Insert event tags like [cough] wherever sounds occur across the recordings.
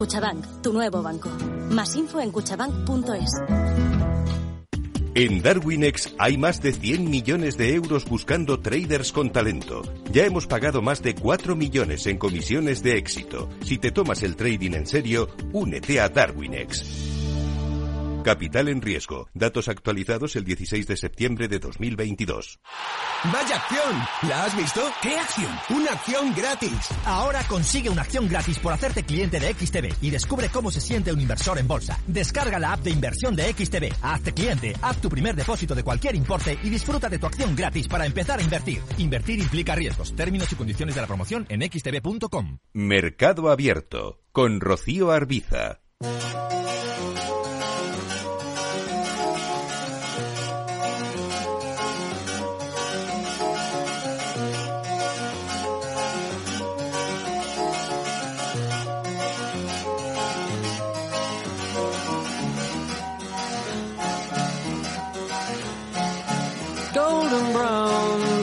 Cuchabank, tu nuevo banco. Más info en cuchabank.es. En Darwinex hay más de 100 millones de euros buscando traders con talento. Ya hemos pagado más de 4 millones en comisiones de éxito. Si te tomas el trading en serio, únete a Darwinex. Capital en riesgo. Datos actualizados el 16 de septiembre de 2022. ¡Vaya acción! ¿La has visto? ¿Qué acción? ¡Una acción gratis! Ahora consigue una acción gratis por hacerte cliente de XTB y descubre cómo se siente un inversor en bolsa. Descarga la app de inversión de XTB, hazte cliente, haz tu primer depósito de cualquier importe y disfruta de tu acción gratis para empezar a invertir. Invertir implica riesgos. Términos y condiciones de la promoción en xtb.com. Mercado Abierto con Rocío Arbiza.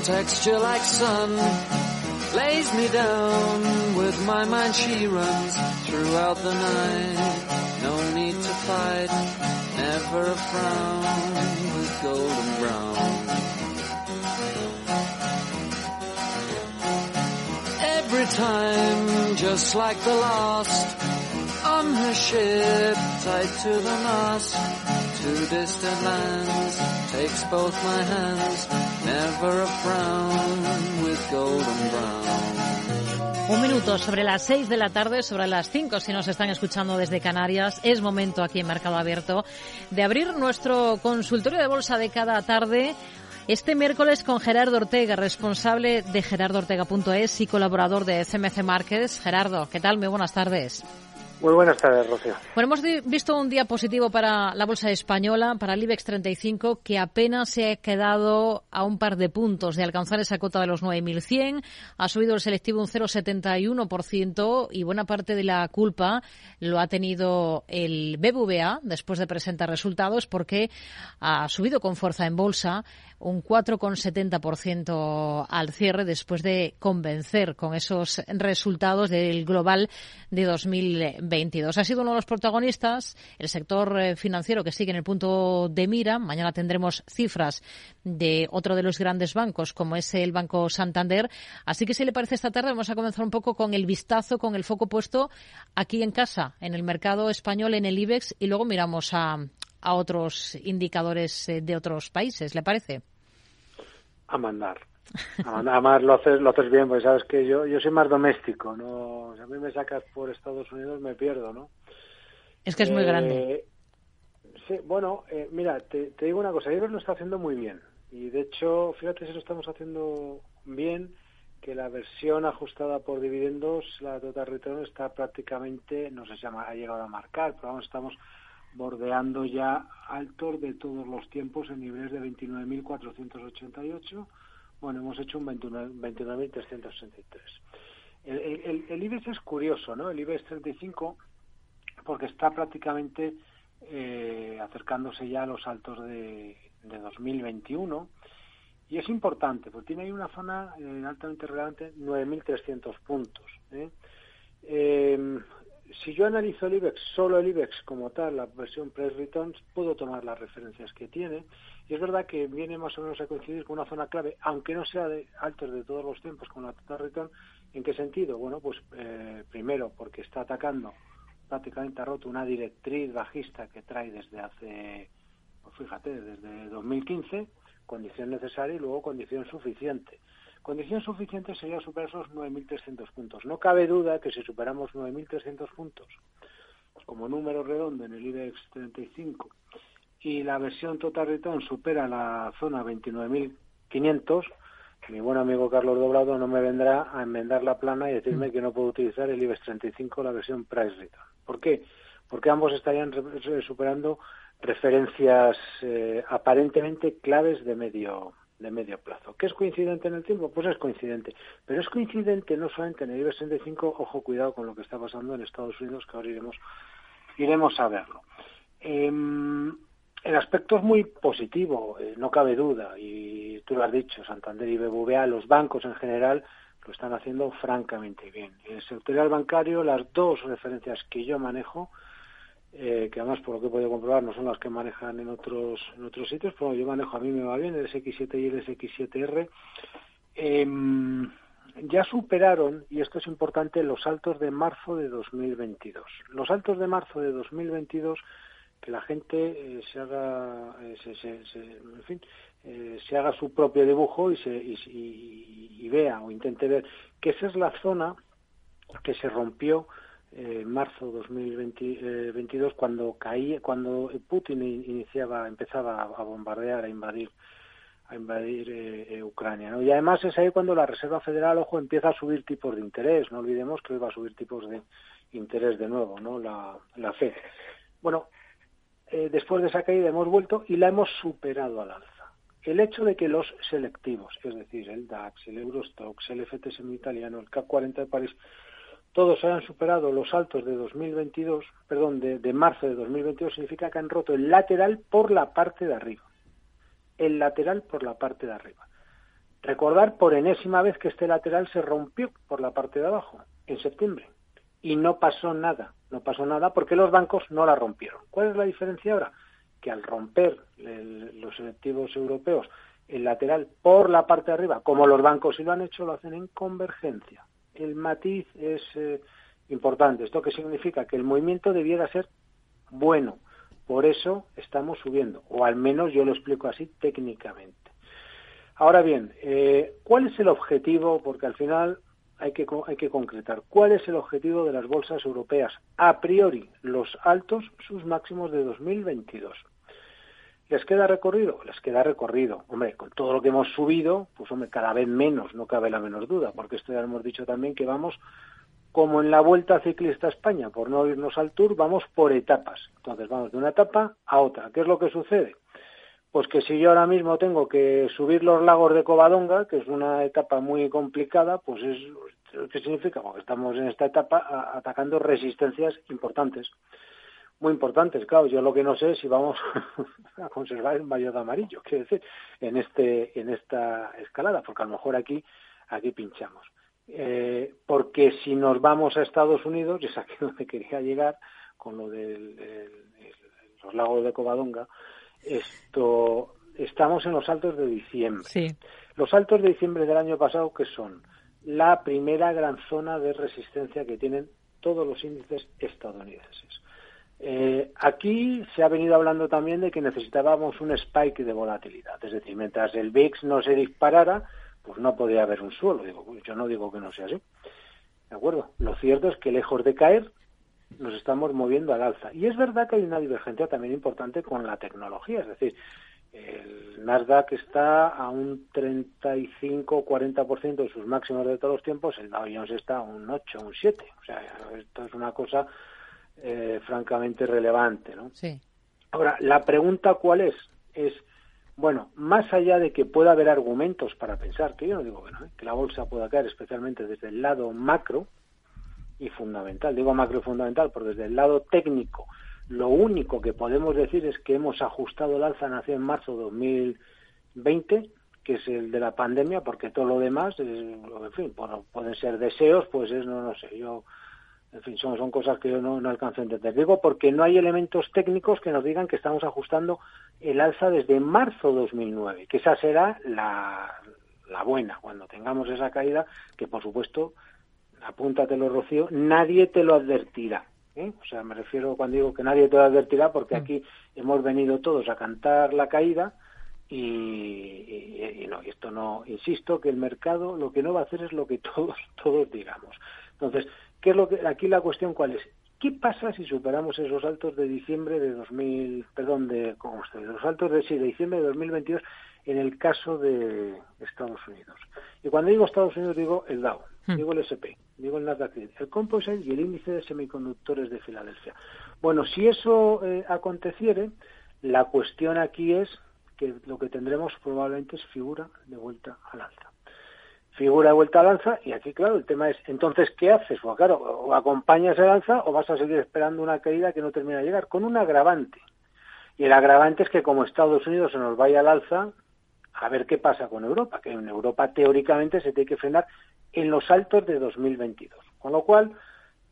Texture like sun lays me down with my mind. She runs throughout the night. No need to fight never a frown with golden brown. Every time just like the last Un minuto sobre las 6 de la tarde, sobre las 5 si nos están escuchando desde Canarias. Es momento aquí en Mercado Abierto de abrir nuestro consultorio de bolsa de cada tarde. Este miércoles con Gerardo Ortega, responsable de gerardortega.es y colaborador de CMC Markets. Gerardo, ¿qué tal? Muy buenas tardes. Muy buenas tardes, Rocío. Bueno, hemos visto un día positivo para la bolsa española, para el IBEX 35, que apenas se ha quedado a un par de puntos de alcanzar esa cota de los 9.100. Ha subido el selectivo un 0,71% y buena parte de la culpa lo ha tenido el BBVA después de presentar resultados porque ha subido con fuerza en bolsa un 4,70% al cierre después de convencer con esos resultados del global de 2022. Ha sido uno de los protagonistas el sector eh, financiero que sigue en el punto de mira. Mañana tendremos cifras de otro de los grandes bancos como es el Banco Santander. Así que si le parece esta tarde vamos a comenzar un poco con el vistazo, con el foco puesto aquí en casa, en el mercado español, en el IBEX y luego miramos a, a otros indicadores eh, de otros países, ¿le parece? A mandar. A mandar. Además lo haces, lo haces bien, porque sabes que yo, yo soy más doméstico, ¿no? Si a mí me sacas por Estados Unidos me pierdo, ¿no? Es que es muy Eh, grande. Sí, bueno, eh, mira, te, te digo una cosa, Iberdrola lo está haciendo muy bien. Y de hecho, fíjate si lo estamos haciendo bien, que la versión ajustada por dividendos, la total return, está prácticamente, no sé si ha llegado a marcar, pero vamos, estamos bordeando ya altos de todos los tiempos en niveles de 29.488. Bueno, hemos hecho un 29 29.363. El, el, IBEX es curioso, ¿no? El IBEX 35, porque está prácticamente eh, acercándose ya a los altos de, de 2021. Y es importante, porque tiene ahí una zona eh, altamente relevante, 9.300 puntos. Eh, si yo analizo el IBEX, solo el IBEX como tal, la versión Price Returns, puedo tomar las referencias que tiene. Y es verdad que viene más o menos a coincidir con una zona clave, aunque no sea de altos de todos los tiempos con la total return. ¿En qué sentido? Bueno, pues eh, primero porque está atacando, prácticamente ha roto una directriz bajista que trae desde hace, pues fíjate, desde 2015, condición necesaria y luego condición suficiente. Condición suficiente sería superar esos 9.300 puntos. No cabe duda que si superamos 9.300 puntos como número redondo en el IBEX 35 y la versión Total Return supera la zona 29.500, mi buen amigo Carlos Doblado no me vendrá a enmendar la plana y decirme que no puedo utilizar el IBEX 35, la versión Price Return. ¿Por qué? Porque ambos estarían superando referencias eh, aparentemente claves de medio de medio plazo. ¿Qué es coincidente en el tiempo? Pues es coincidente. Pero es coincidente no solamente en el IBEX 35, ojo, cuidado con lo que está pasando en Estados Unidos, que ahora iremos, iremos a verlo. Eh, el aspecto es muy positivo, eh, no cabe duda, y tú lo has dicho, Santander y BBVA, los bancos en general, lo están haciendo francamente bien. En el sectorial bancario, las dos referencias que yo manejo, eh, que además por lo que he podido comprobar no son las que manejan en otros en otros sitios, pero yo manejo, a mí me va bien el SX7 y el SX7R, eh, ya superaron, y esto es importante, los altos de marzo de 2022. Los altos de marzo de 2022 que la gente eh, se haga eh, eh, se haga su propio dibujo y, se, y, y, vea o intente ver que esa es la zona que se rompió en marzo 2022 cuando caía cuando Putin iniciaba empezaba a bombardear a invadir a invadir eh, Ucrania. ¿no? Y además es ahí cuando la Reserva Federal, ojo, empieza a subir tipos de interés. No olvidemos que hoy va a subir tipos de interés de nuevo, ¿no? La, la FED. Bueno, eh, después de esa caída hemos vuelto y la hemos superado al alza. El hecho de que los selectivos, es decir, el DAX, el Eurostox, el FTSE italiano, el CAC 40 de París, todos hayan superado los altos de 2022, perdón, de, de marzo de 2022, significa que han roto el lateral por la parte de arriba. El lateral por la parte de arriba. Recordar por enésima vez que este lateral se rompió por la parte de abajo, en septiembre y no pasó nada. No pasó nada porque los bancos no la rompieron. ¿Cuál es la diferencia ahora? Que al romper los selectivos europeos el lateral por la parte de arriba, como los bancos sí lo han hecho, lo hacen en convergencia. El matiz es eh, importante. ¿Esto qué significa? Que el movimiento debiera ser bueno. Por eso estamos subiendo, o al menos yo lo explico así técnicamente. Ahora bien, eh, ¿cuál es el objetivo? Porque al final hay que, hay que concretar cuál es el objetivo de las bolsas europeas. A priori, los altos, sus máximos de 2022. ¿Les queda recorrido? Les queda recorrido. Hombre, con todo lo que hemos subido, pues hombre, cada vez menos, no cabe la menor duda, porque esto ya hemos dicho también que vamos como en la Vuelta Ciclista a España, por no irnos al Tour, vamos por etapas. Entonces vamos de una etapa a otra. ¿Qué es lo que sucede? Pues que si yo ahora mismo tengo que subir los lagos de Covadonga, que es una etapa muy complicada, pues es ¿qué significa? Porque estamos en esta etapa atacando resistencias importantes, muy importantes. Claro, yo lo que no sé es si vamos [laughs] a conservar el mayor de amarillo, quiero decir, en este en esta escalada, porque a lo mejor aquí aquí pinchamos. Eh, porque si nos vamos a Estados Unidos, [laughs] y es aquí donde quería llegar con lo de los lagos de Covadonga, esto, estamos en los altos de diciembre. Los altos de diciembre del año pasado, que son la primera gran zona de resistencia que tienen todos los índices estadounidenses. Eh, aquí se ha venido hablando también de que necesitábamos un spike de volatilidad, es decir, mientras el VIX no se disparara, pues no podía haber un suelo. Digo, yo no digo que no sea así. ¿De acuerdo? Lo cierto es que lejos de caer, nos estamos moviendo al alza. Y es verdad que hay una divergencia también importante con la tecnología, es decir, el Nasdaq está a un 35-40% de sus máximos de todos los tiempos, el Dow Jones está a un 8, un 7. O sea, esto es una cosa eh, francamente relevante, ¿no? Sí. Ahora, la pregunta cuál es? Es, bueno, más allá de que pueda haber argumentos para pensar, que yo no digo que no, ¿eh? que la bolsa pueda caer, especialmente desde el lado macro, y fundamental. Digo macro y fundamental, porque desde el lado técnico, lo único que podemos decir es que hemos ajustado el alza nació en marzo de 2020, que es el de la pandemia, porque todo lo demás, en fin, pueden ser deseos, pues es, no, no sé, yo, en fin, son, son cosas que yo no, no alcanzo a entender. Digo porque no hay elementos técnicos que nos digan que estamos ajustando el alza desde marzo de 2009, que esa será la, la buena, cuando tengamos esa caída, que por supuesto apúntatelo, Rocío, nadie te lo advertirá. ¿eh? O sea, me refiero cuando digo que nadie te lo advertirá, porque mm. aquí hemos venido todos a cantar la caída y, y, no, esto no, insisto, que el mercado lo que no va a hacer es lo que [laughs] todos, todos digamos. Entonces, ¿qué es lo que, aquí la cuestión cuál es? ¿Qué pasa si superamos esos altos de diciembre de 2000, perdón, de, ¿cómo estoy? Los altos de, sí, de diciembre de 2022 en el caso de Estados Unidos. Y cuando digo Estados Unidos digo el Dow, hmm. digo el SP, digo el Nasdaq, el Composite y el índice de semiconductores de Filadelfia. Bueno, si eso eh, aconteciere, la cuestión aquí es que lo que tendremos probablemente es figura de vuelta al alza. Figura de vuelta al alza, y aquí, claro, el tema es, entonces, ¿qué haces? Pues claro, o acompañas el alza o vas a seguir esperando una caída que no termina de llegar, con un agravante. Y el agravante es que como Estados Unidos se nos vaya al alza, a ver qué pasa con Europa, que en Europa teóricamente se tiene que frenar en los altos de 2022. Con lo cual,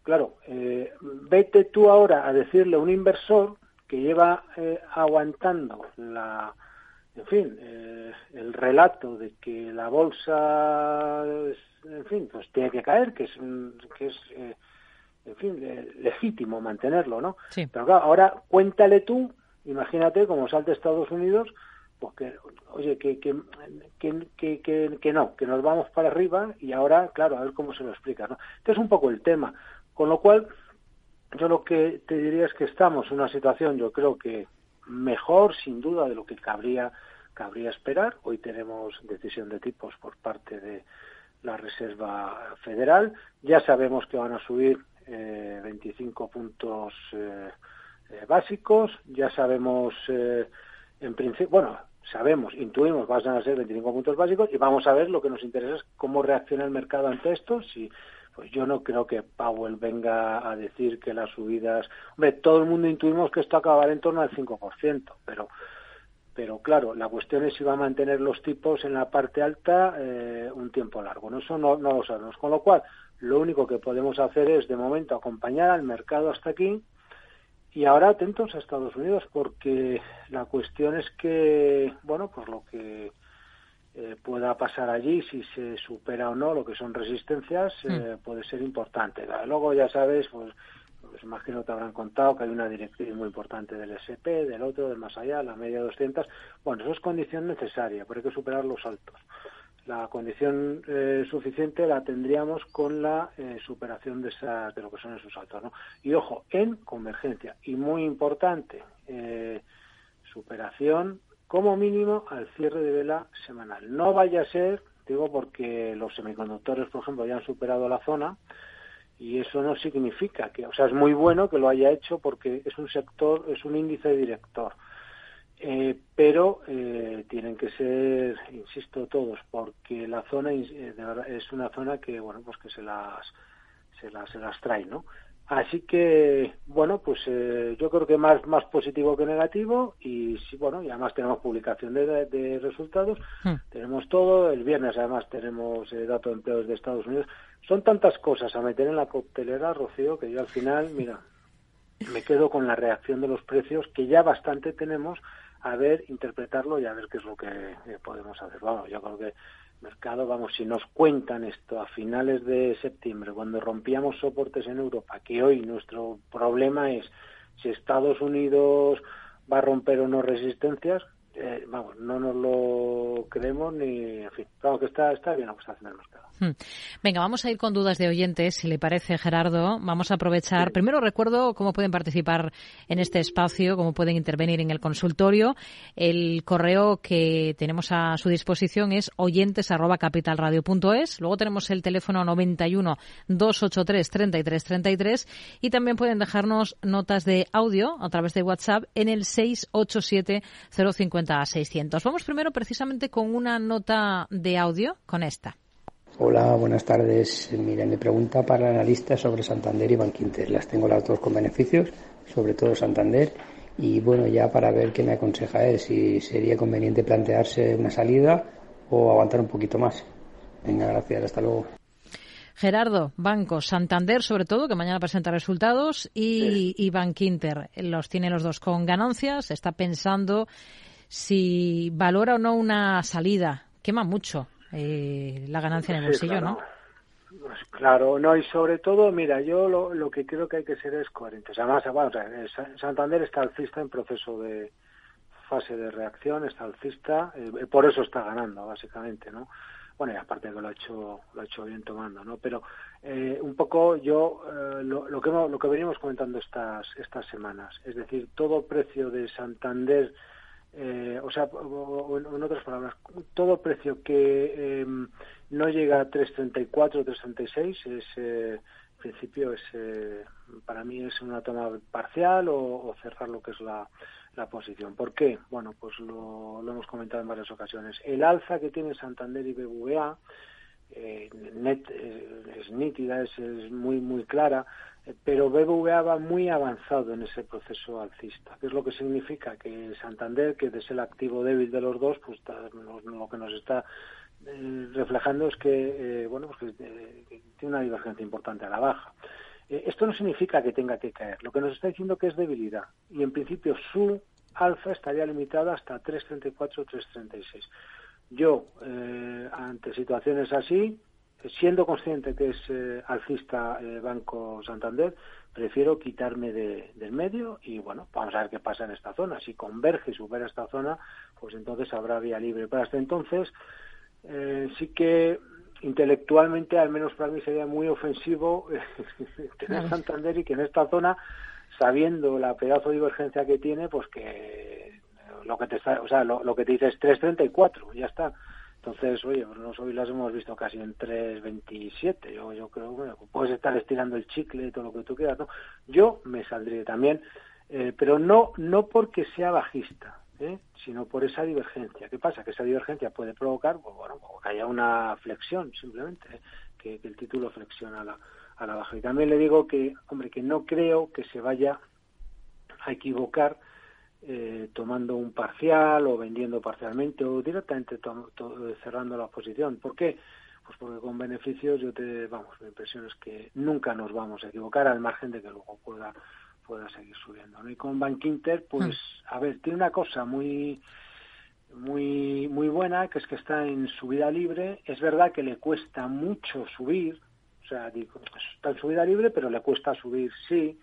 claro, eh, vete tú ahora a decirle a un inversor que lleva eh, aguantando la, en fin, eh, el relato de que la bolsa, en fin, pues tiene que caer, que es, que es en fin, legítimo mantenerlo, ¿no? Sí. Pero claro, ahora cuéntale tú, imagínate como salte Estados Unidos, pues que, oye, que, que, que, que, que, no, que nos vamos para arriba y ahora, claro, a ver cómo se lo explica, ¿no? Este es un poco el tema. Con lo cual, yo lo que te diría es que estamos en una situación, yo creo que mejor, sin duda, de lo que cabría, cabría esperar. Hoy tenemos decisión de tipos por parte de la Reserva Federal. Ya sabemos que van a subir eh, 25 puntos eh, eh, básicos. Ya sabemos, eh, en principio, bueno, sabemos, intuimos, van a ser 25 puntos básicos y vamos a ver lo que nos interesa es cómo reacciona el mercado ante esto. Si, pues yo no creo que Powell venga a decir que las subidas. Hombre, todo el mundo intuimos que esto acabará en torno al 5%, pero. Pero claro, la cuestión es si va a mantener los tipos en la parte alta eh, un tiempo largo. ¿no? Eso no, no lo sabemos. Con lo cual, lo único que podemos hacer es, de momento, acompañar al mercado hasta aquí y ahora atentos a Estados Unidos porque la cuestión es que, bueno, pues lo que eh, pueda pasar allí, si se supera o no lo que son resistencias, eh, puede ser importante. Luego ya sabes, pues, pues imagino te habrán contado que hay una directriz muy importante del SP, del otro, del más allá, la media 200. Bueno, eso es condición necesaria, pero hay que superar los altos. La condición eh, suficiente la tendríamos con la eh, superación de, esa, de lo que son esos saltos. ¿no? Y ojo, en convergencia. Y muy importante, eh, superación como mínimo al cierre de vela semanal. No vaya a ser, digo porque los semiconductores, por ejemplo, ya han superado la zona y eso no significa que, o sea, es muy bueno que lo haya hecho porque es un sector, es un índice director eh, pero eh, tienen que ser, insisto, todos, porque la zona eh, es una zona que, bueno, pues que se las, se las, se las trae, ¿no? Así que, bueno, pues eh, yo creo que más, más positivo que negativo y sí, bueno, y además tenemos publicación de, de resultados, Hmm. tenemos todo, el viernes además tenemos eh, dato de empleos de Estados Unidos. Son tantas cosas a meter en la coctelera, Rocío, que yo al final, mira, me quedo con la reacción de los precios que ya bastante tenemos a ver, interpretarlo y a ver qué es lo que eh, podemos hacer. Vamos, yo creo que mercado, vamos, si nos cuentan esto a finales de septiembre, cuando rompíamos soportes en Europa, que hoy nuestro problema es si Estados Unidos va a romper o no resistencias, eh, vamos, no nos lo creemos ni, en fin, vamos, que está, está bien lo que está haciendo el mercado. Hmm. Venga, vamos a ir con dudas de oyentes, si le parece, Gerardo. Vamos a aprovechar. Primero recuerdo cómo pueden participar en este espacio, cómo pueden intervenir en el consultorio. El correo que tenemos a su disposición es oyentes@capitalradio.es. Luego tenemos el teléfono 91 283 33 33 y también pueden dejarnos notas de audio a través de WhatsApp en el 687 050 600. Vamos primero precisamente con una nota de audio, con esta. Hola, buenas tardes. Mira, mi pregunta para el analista es sobre Santander y Bankinter. Las tengo las dos con beneficios, sobre todo Santander. Y bueno, ya para ver qué me aconseja él, si sería conveniente plantearse una salida o aguantar un poquito más. Venga, gracias, hasta luego. Gerardo, Banco, Santander sobre todo, que mañana presenta resultados, y, y Bankinter. Los tiene los dos con ganancias. Está pensando si valora o no una salida. Quema mucho eh, la ganancia en el Sí, bolsillo, claro. ¿no? Pues claro, no, y sobre todo, mira, yo lo, lo que creo que hay que ser es coherente. O sea, además, bueno, o sea, eh, Sa- Santander está alcista en proceso de fase de reacción, está alcista, eh, por eso está ganando, básicamente, ¿no? Bueno, y aparte que lo ha hecho, lo ha hecho bien tomando, ¿no? Pero eh, un poco yo eh, lo, lo que lo que venimos comentando estas estas semanas, es decir, todo precio de Santander eh, o sea, o- o- en otras palabras, todo precio que eh, no llega a 334 336 es, eh, en principio, es eh, para mí es una toma parcial o, o cerrar lo que es la, la posición. ¿Por qué? Bueno, pues lo, lo hemos comentado en varias ocasiones. El alza que tiene Santander y BBVA eh, net, eh, es nítida, es, es muy muy clara. Eh, pero BBVA va muy avanzado en ese proceso alcista. ¿Qué es lo que significa? Que Santander, que es el activo débil de los dos, pues lo, que nos está eh, reflejando es que, bueno, pues que, tiene una divergencia importante a la baja. esto no significa que tenga que caer. Lo que nos está diciendo que es debilidad. Y en principio su alfa estaría limitada hasta 3.34 3.36. Yo, eh, ante situaciones así, siendo consciente que es eh, alcista eh, Banco Santander, prefiero quitarme del medio y bueno, vamos a ver qué pasa en esta zona. Si converge y supera esta zona, pues entonces habrá vía libre. Pero hasta entonces sí que intelectualmente, al menos para mí sería muy ofensivo [laughs] tener Santander y que en esta zona, sabiendo la pedazo de divergencia que tiene, pues que lo que te está, o sea, lo, que te dice es 3.34, ya está. Entonces, oye, pues hoy las hemos visto casi en 3.27. Yo, yo creo que puedes estar estirando el chicle y todo lo que tú quieras, ¿no? Yo me saldría también, eh, pero no, no porque sea bajista, ¿eh? sino por esa divergencia. ¿Qué pasa? Que esa divergencia puede provocar, pues, bueno, que haya una flexión, simplemente, ¿eh? que, que, el título flexiona a la, a la baja. Y también le digo que, hombre, que no creo que se vaya a equivocar eh, tomando un parcial o vendiendo parcialmente o directamente cerrando la posición. ¿Por qué? Pues porque con beneficios yo te, vamos, mi impresión es que nunca nos vamos a equivocar al margen de que luego pueda pueda seguir subiendo. Y con Bank Inter, pues, hmm. a ver, tiene una cosa muy muy muy buena, que es que está en subida libre. Es verdad que le cuesta mucho subir, o sea, digo, está en subida libre, pero le cuesta subir, sí,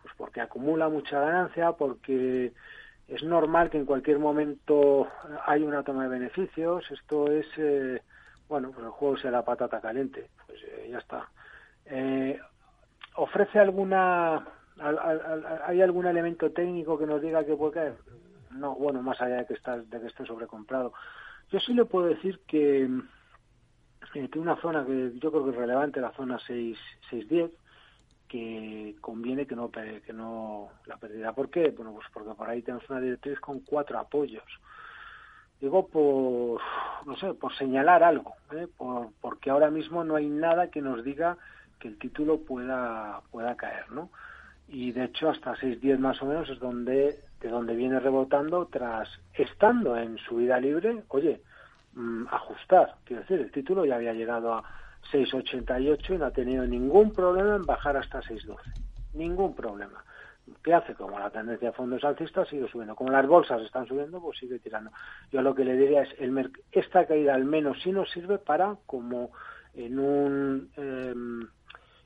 pues porque acumula mucha ganancia, porque es normal que en cualquier momento hay una toma de beneficios. Esto es, eh, bueno, pues el juego sea la patata caliente. Pues eh, ya está. Eh, ¿Ofrece alguna, hay algún elemento técnico que nos diga que puede caer? No, bueno, más allá de que, está, de que esté sobrecomprado. Yo sí le puedo decir que tiene una zona que yo creo que es relevante, la zona 6, 610, que conviene que no que no la perdiera. ¿Por qué? Bueno, pues porque por ahí tenemos una directriz con cuatro apoyos. Digo por, no sé, por señalar algo, ¿eh? por, porque ahora mismo no hay nada que nos diga que el título pueda pueda caer, ¿no? Y de hecho hasta 6.10 más o menos es donde de donde viene rebotando tras estando en subida libre, oye, mm, ajustar, quiero decir, el título ya había llegado a 6,88 y no ha tenido ningún problema en bajar hasta 6,12. Ningún problema. ¿Qué hace? Como la tendencia de fondos alcistas sigue subiendo. Como las bolsas están subiendo, pues sigue tirando. Yo lo que le diría es, el esta caída al menos sí nos sirve para, como en un... Em,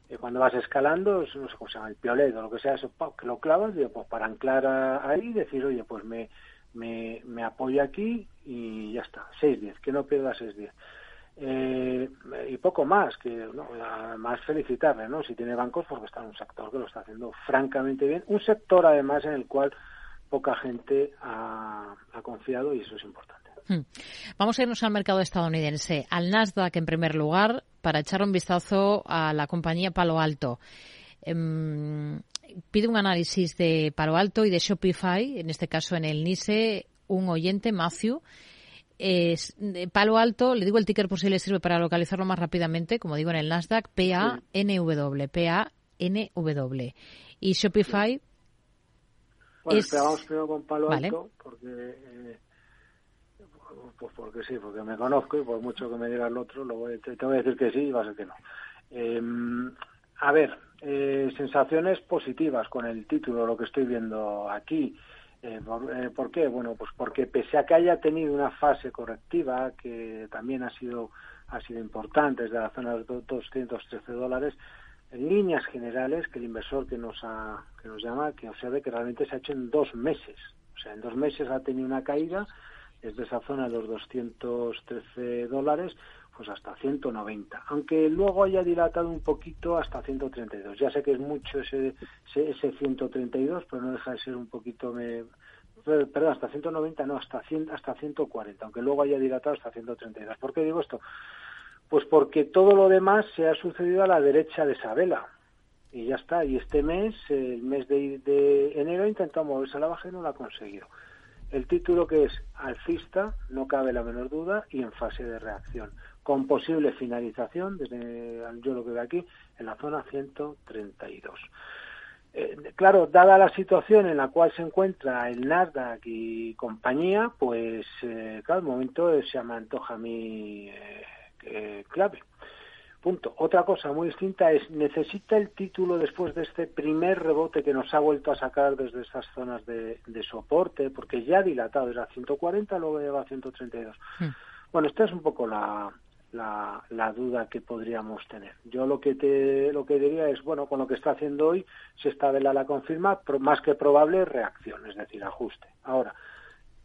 eh, cuando vas escalando, no sé cómo se llama, el piolet o lo que sea, eso, que lo clavas, digo, pues para anclar ahí y decir, oye, pues me, me, me apoyo aquí y ya está, 6-10, que no pierda 6-10. Eh, y poco más, que no, más felicitarle, ¿no? Si tiene bancos, porque está en un sector que lo está haciendo francamente bien, un sector además en el cual poca gente ha, confiado y eso es importante. Hmm. Vamos a irnos al mercado estadounidense, al Nasdaq en primer lugar, para echar un vistazo a la compañía Palo Alto. Em, pide un análisis de Palo Alto y de Shopify, en este caso en el NISE, un oyente, Matthew, es Palo Alto, le digo el ticker por si le sirve para localizarlo más rápidamente, como digo en el Nasdaq, PANW, PANW. Y Shopify bueno, es... vamos primero con Palo Alto, porque, eh, pues porque sí, porque me conozco y por mucho que me diga el otro, lo voy, te, voy a decir que sí y va a ser que no. Em, a ver, eh, sensaciones positivas con el título, lo que estoy viendo aquí. Eh, eh, por, qué? Bueno, pues porque pese a que haya tenido una fase correctiva, que también ha sido, ha sido importante desde la zona de 213 dólares, en líneas generales, que el inversor que nos, ha, que nos llama, que observe que realmente se ha hecho en dos meses. O sea, en dos meses ha tenido una caída desde esa zona de los 213 dólares pues hasta 190, aunque luego haya dilatado un poquito hasta 132. Ya sé que es mucho ese, ese, 132, pero no deja de ser un poquito, me, perdón, hasta 190, no, hasta, 100, hasta 140, aunque luego haya dilatado hasta 132. ¿Por qué digo esto? Pues porque todo lo demás se ha sucedido a la derecha de esa vela. Y ya está. Y este mes, el mes de, de enero, intentó moverse a la baja y no lo ha conseguido. El título que es alcista, no cabe la menor duda, y en fase de reacción. Con posible finalización, desde yo lo que veo aquí, en la zona 132. Eh, claro, dada la situación en la cual se encuentra el Nasdaq y compañía, pues eh, claro, el momento se me antoja a mí eh, clave. Punto. Otra cosa muy distinta es, ¿necesita el título después de este primer rebote que nos ha vuelto a sacar desde esas zonas de, soporte? Porque ya ha dilatado, era 140, luego lleva a 132. Hmm. Bueno, esta es un poco la, la, la, duda que podríamos tener. Yo lo que te lo que diría es, bueno, con lo que está haciendo hoy, si esta vela la confirma, más que probable reacción, es decir, ajuste. Ahora,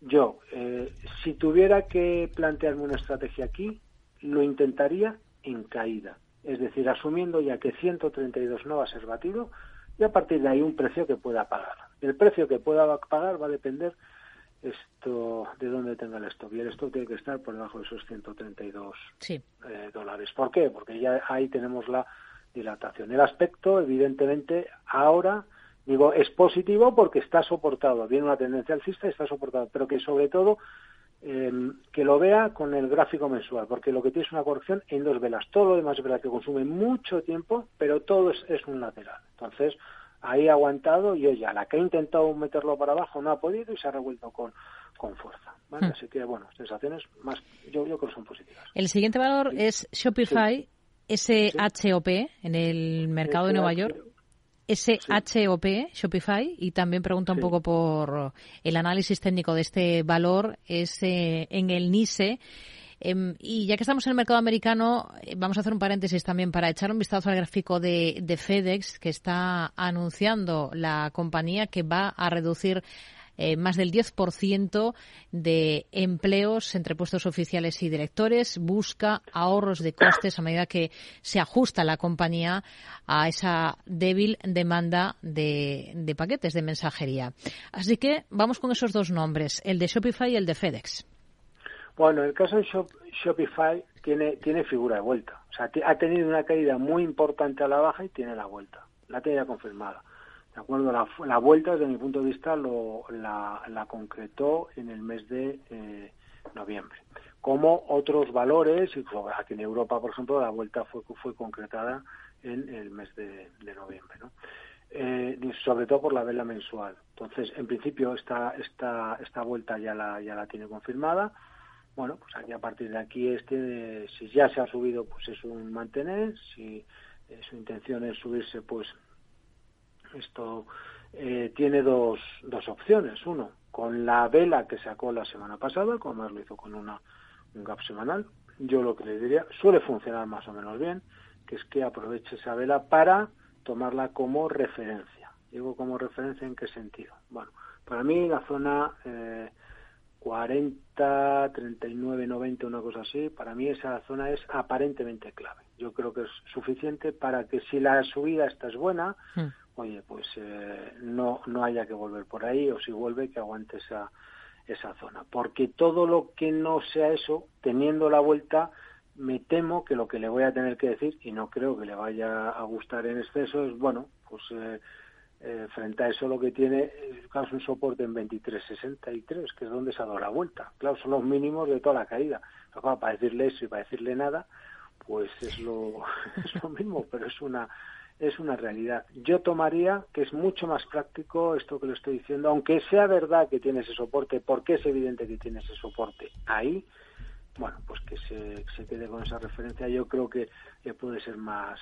yo, eh, si tuviera que plantearme una estrategia aquí, lo intentaría en caída, es decir, asumiendo ya que 132 no va a ser batido y a partir de ahí un precio que pueda pagar. El precio que pueda pagar va a depender esto de dónde tenga el stock y el stock tiene que estar por debajo de esos 132 sí. eh, dólares. ¿Por qué? Porque ya ahí tenemos la dilatación. El aspecto, evidentemente, ahora digo es positivo porque está soportado, viene una tendencia alcista y está soportado, pero que sobre todo eh, que lo vea con el gráfico mensual, porque lo que tiene es una corrección en dos velas. Todo lo demás es verdad que consume mucho tiempo, pero todo es, es un lateral. Entonces, ahí ha aguantado y oye, a la que ha intentado meterlo para abajo no ha podido y se ha revuelto con, con fuerza. Hmm. Así que, bueno, sensaciones más, yo, yo creo que son positivas. El siguiente valor es Shopify, SHOP, en el mercado de Nueva York. SHOP, Shopify, y también pregunta un poco por el análisis técnico de este valor, es eh, en el NISE. Em, y ya que estamos en el mercado americano, eh, vamos a hacer un paréntesis también para echar un vistazo al gráfico de, FedEx, que está anunciando la compañía que va a reducir eh, más del 10% de empleos entre puestos oficiales y directores, busca ahorros de costes a medida que se ajusta la compañía a esa débil demanda de, de paquetes de mensajería. Así que vamos con esos dos nombres, el de Shopify y el de FedEx. Bueno, el caso de Shopify tiene, tiene figura de vuelta. O sea, ha tenido una caída muy importante a la baja y tiene la vuelta. La tiene confirmada. ¿De acuerdo? La, vuelta, desde mi punto de vista, lo, la, concretó en el mes de eh, noviembre. Como otros valores, aquí en Europa, por ejemplo, la vuelta fue, fue concretada en el mes de, noviembre. ¿no? Eh, sobre todo por la vela mensual. Entonces, en principio, esta, esta, esta vuelta ya la, ya la tiene confirmada bueno, pues aquí a partir de aquí este, si ya se ha subido, pues es un mantener, si eh, su intención es subirse, pues esto eh, tiene dos, dos opciones. Uno, con la vela que sacó la semana pasada, como más lo hizo con una, un gap semanal, yo lo que le diría, suele funcionar más o menos bien, que es que aproveche esa vela para tomarla como referencia. Digo como referencia en qué sentido. Bueno, para mí la zona eh, 40, 39, 90, una cosa así, para mí esa zona es aparentemente clave. Yo creo que es suficiente para que si la subida esta es buena, hmm. oye, pues eh, no, no haya que volver por ahí o si vuelve que aguante esa, esa zona. Porque todo lo que no sea eso, teniendo la vuelta, me temo que lo que le voy a tener que decir, y no creo que le vaya a gustar en exceso, es, bueno, pues... Eh, eh, frente a eso lo que tiene eh, es un soporte en 23.63, que es donde se ha dado la vuelta. Claro, son los mínimos de toda la caída. para decirle eso y para decirle nada, pues es lo, [laughs] es lo mismo, pero es una es una realidad. Yo tomaría que es mucho más práctico esto que le estoy diciendo, aunque sea verdad que tiene ese soporte, porque es evidente que tiene ese soporte ahí, bueno, pues que se, se quede con esa referencia, yo creo que, puede ser más,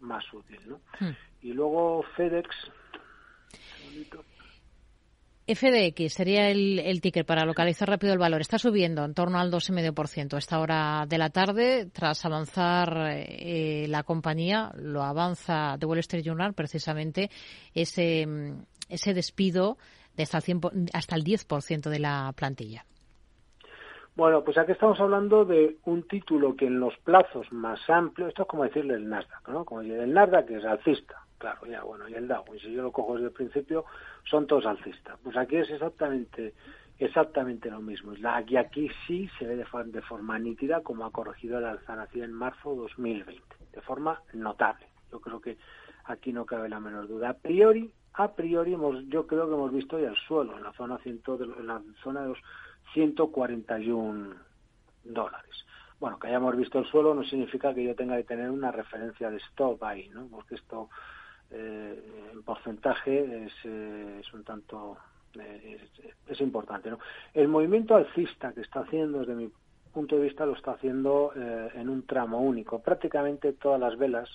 más útil, ¿no? Hmm. Y luego FedEx, FDX sería el, el, ticker para localizar rápido el valor. Está subiendo en torno al 2,5% a esta hora de la tarde. Tras avanzar eh, la compañía, lo avanza de Wall Street Journal precisamente ese, ese despido de hasta el, hasta el 10% de la plantilla. Bueno, pues aquí estamos hablando de un título que en los plazos más amplios, esto es como decirle el Nasdaq, ¿no? Como decir el Nasdaq que es alcista, Claro, ya, bueno, y el Dow, y si yo lo cojo desde el principio, son todos alcistas. Pues aquí es exactamente exactamente lo mismo. Aquí, aquí sí se ve de, de forma nítida como ha corregido la alza nacida en marzo 2020, de forma notable. Yo creo que aquí no cabe la menor duda. A priori, a priori hemos, yo creo que hemos visto ya el suelo en la zona, ciento, en la zona de los 141 dólares. bueno, que hayamos visto el suelo no significa que yo tenga que tener una referencia de stop ahí, ¿no? Porque esto eh, en porcentaje es, eh, es un tanto eh, es, importante, ¿no? El movimiento alcista que está haciendo desde mi punto de vista lo está haciendo eh, en un tramo único. Prácticamente todas las velas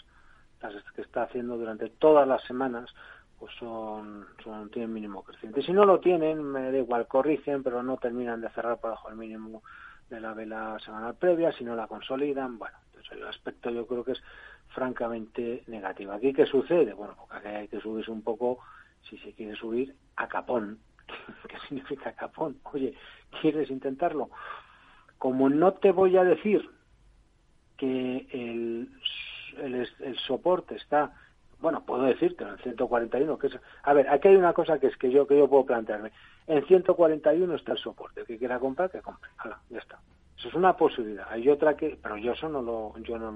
las que está haciendo durante todas las semanas pues son, son tienen mínimo creciente. Si no lo tienen, me da igual, corrigen, pero no terminan de cerrar por debajo del mínimo de la vela semanal previa, si no la consolidan, bueno, entonces el aspecto yo creo que es francamente negativo. ¿Aquí qué sucede? Bueno, porque hay que subirse un poco, si se quiere subir, a capón. [laughs] ¿Qué significa capón? Oye, ¿quieres intentarlo? Como no te voy a decir que el, el, el soporte está bueno, puedo decirte, en 141, que es, a ver, aquí hay una cosa que es que yo que yo puedo plantearme. En 141 está el soporte, el que quiera comprar, que compre. ya está. Eso es una posibilidad. Hay otra que, pero yo eso no lo, yo no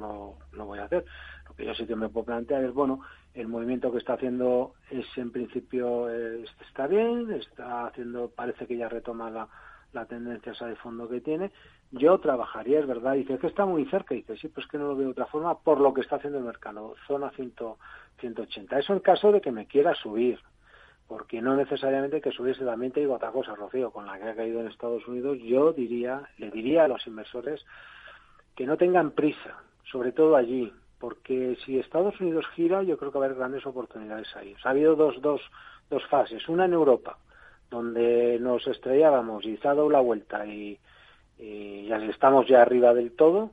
lo, voy a hacer. Lo que yo sí que me puedo plantear es, bueno, el movimiento que está haciendo es en principio está bien, está haciendo, parece que ya retoma la, la tendencia esa de fondo que tiene. Yo trabajaría, es verdad, dice que está muy cerca, dice, sí, pues que no lo veo de otra forma por lo que está haciendo el mercado, zona 100, 180. Eso en caso de que me quiera subir, porque no necesariamente que subiese también te digo otra cosa, Rocío, con la que ha caído en Estados Unidos, yo diría, le diría a los inversores que no tengan prisa, sobre todo allí, porque si Estados Unidos gira, yo creo que va a haber grandes oportunidades ahí. ha habido dos, dos, dos fases, una en Europa, donde nos estrellábamos y se ha dado la vuelta y, y ya estamos ya arriba del todo,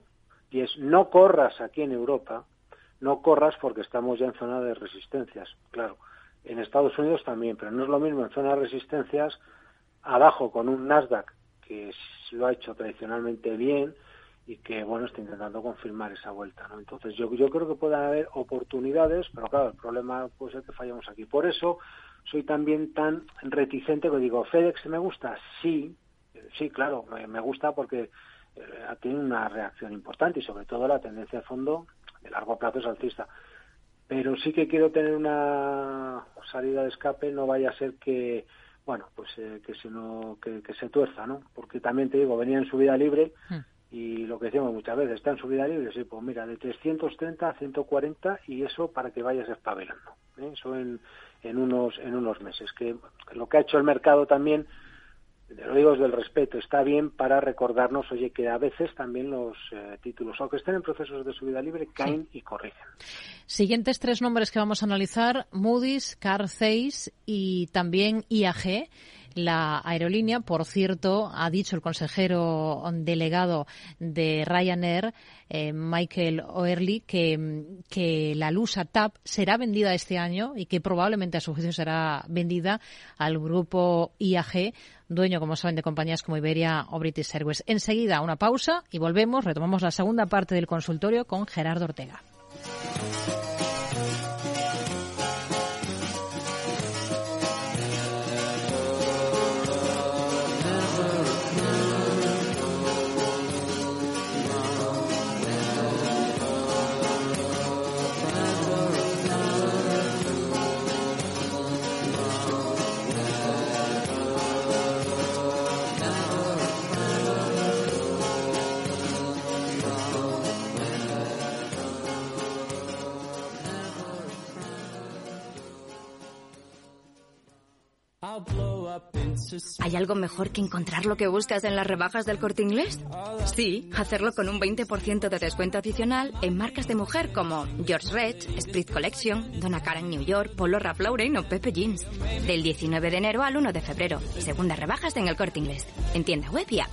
y es no corras aquí en Europa, no corras porque estamos ya en zona de resistencias, claro en Estados Unidos también, pero no es lo mismo en zonas resistencias abajo con un Nasdaq que lo ha hecho tradicionalmente bien y que bueno está intentando confirmar esa vuelta, ¿no? Entonces yo yo creo que pueden haber oportunidades, pero claro el problema puede ser que fallamos aquí. Por eso soy también tan reticente que digo FedEx me gusta, sí, sí claro me, gusta porque eh, tiene una reacción importante y sobre todo la tendencia de fondo de largo plazo es alcista pero sí que quiero tener una salida de escape, no vaya a ser que, bueno, pues eh, que, se no, que, se tuerza, ¿no? Porque también te digo, venía en subida libre hmm. y lo que decimos muchas veces, está en subida libre, sí, pues mira, de 330 a 140 y eso para que vayas espabilando, ¿eh? eso en, en, unos, en unos meses. Que lo que ha hecho el mercado también lo digo desde el respeto, está bien para recordarnos, oye, que a veces también los eh, títulos, aunque estén en procesos de subida libre, caen y corrigen. Siguientes tres nombres que vamos a analizar, Moody's, Car y también IAG. La aerolínea, por cierto, ha dicho el consejero delegado de Ryanair, eh, Michael O'Earley, que, que la Lusa TAP será vendida este año y que probablemente a su juicio será vendida al grupo IAG dueño, como saben, de compañías como Iberia o British Airways. Enseguida una pausa y volvemos, retomamos la segunda parte del consultorio con Gerardo Ortega. ¿Hay algo mejor que encontrar lo que buscas en las rebajas del corte inglés? Sí, hacerlo con un 20% de descuento adicional en marcas de mujer como George Red, Sprit Collection, Donna Karan New York, Polo Ralph Lauren o Pepe Jeans. Del 19 de enero al 1 de febrero. Segundas rebajas en el corte inglés. En tienda web y app.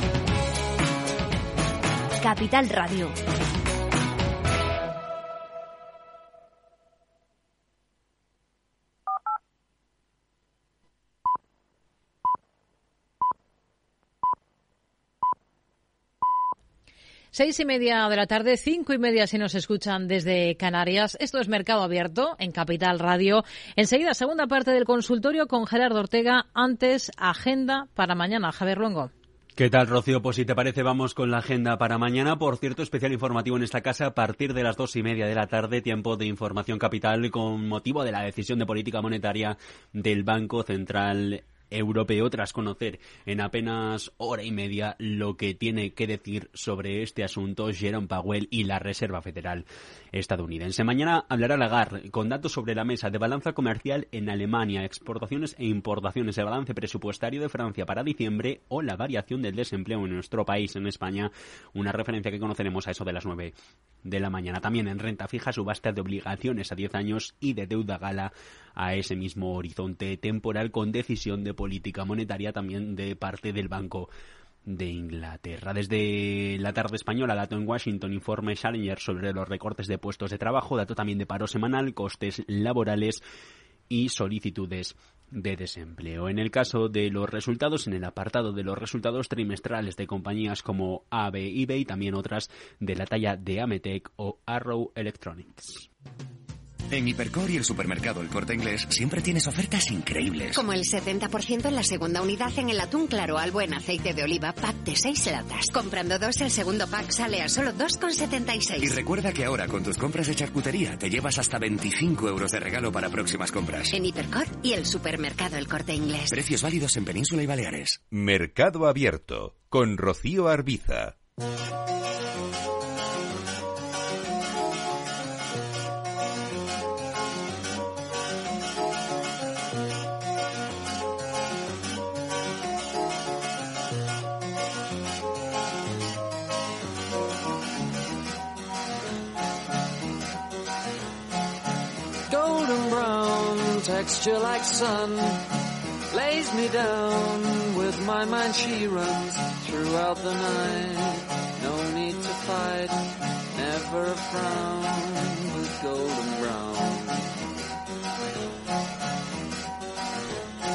Capital Radio. Seis y media de la tarde, cinco y media si nos escuchan desde Canarias. Esto es Mercado Abierto en Capital Radio. Enseguida, segunda parte del consultorio con Gerardo Ortega. Antes, agenda para mañana. Javier Luengo. ¿Qué tal, Rocío? Pues si te parece, vamos con la agenda para mañana. Por cierto, especial informativo en esta casa a partir de las dos y media de la tarde, tiempo de información capital con motivo de la decisión de política monetaria del Banco Central europeo tras conocer en apenas hora y media lo que tiene que decir sobre este asunto Jerome Powell y la Reserva Federal estadounidense. Mañana hablará Lagarde con datos sobre la mesa de balanza comercial en Alemania, exportaciones e importaciones, el balance presupuestario de Francia para diciembre o la variación del desempleo en nuestro país, en España, una referencia que conoceremos a eso de las nueve de la mañana. También en renta fija, subasta de obligaciones a 10 años y de deuda gala a ese mismo horizonte temporal con decisión de política monetaria también de parte del Banco de Inglaterra. Desde la tarde española, dato en Washington, informe Challenger sobre los recortes de puestos de trabajo, dato también de paro semanal, costes laborales y solicitudes de desempleo. En el caso de los resultados, en el apartado de los resultados trimestrales de compañías como AB, eBay y también otras de la talla de Ametec o Arrow Electronics. En Hipercor y el supermercado El Corte Inglés siempre tienes ofertas increíbles. Como el 70% en la segunda unidad en el atún claro al buen aceite de oliva pack de 6 latas. Comprando dos, el segundo pack sale a solo 2,76. Y recuerda que ahora con tus compras de charcutería te llevas hasta 25 euros de regalo para próximas compras. En Hipercor y el supermercado El Corte Inglés. Precios válidos en Península y Baleares. Mercado Abierto con Rocío Arbiza. Texture like sun lays me down with my mind she runs throughout the night no need to fight never a frown with golden brown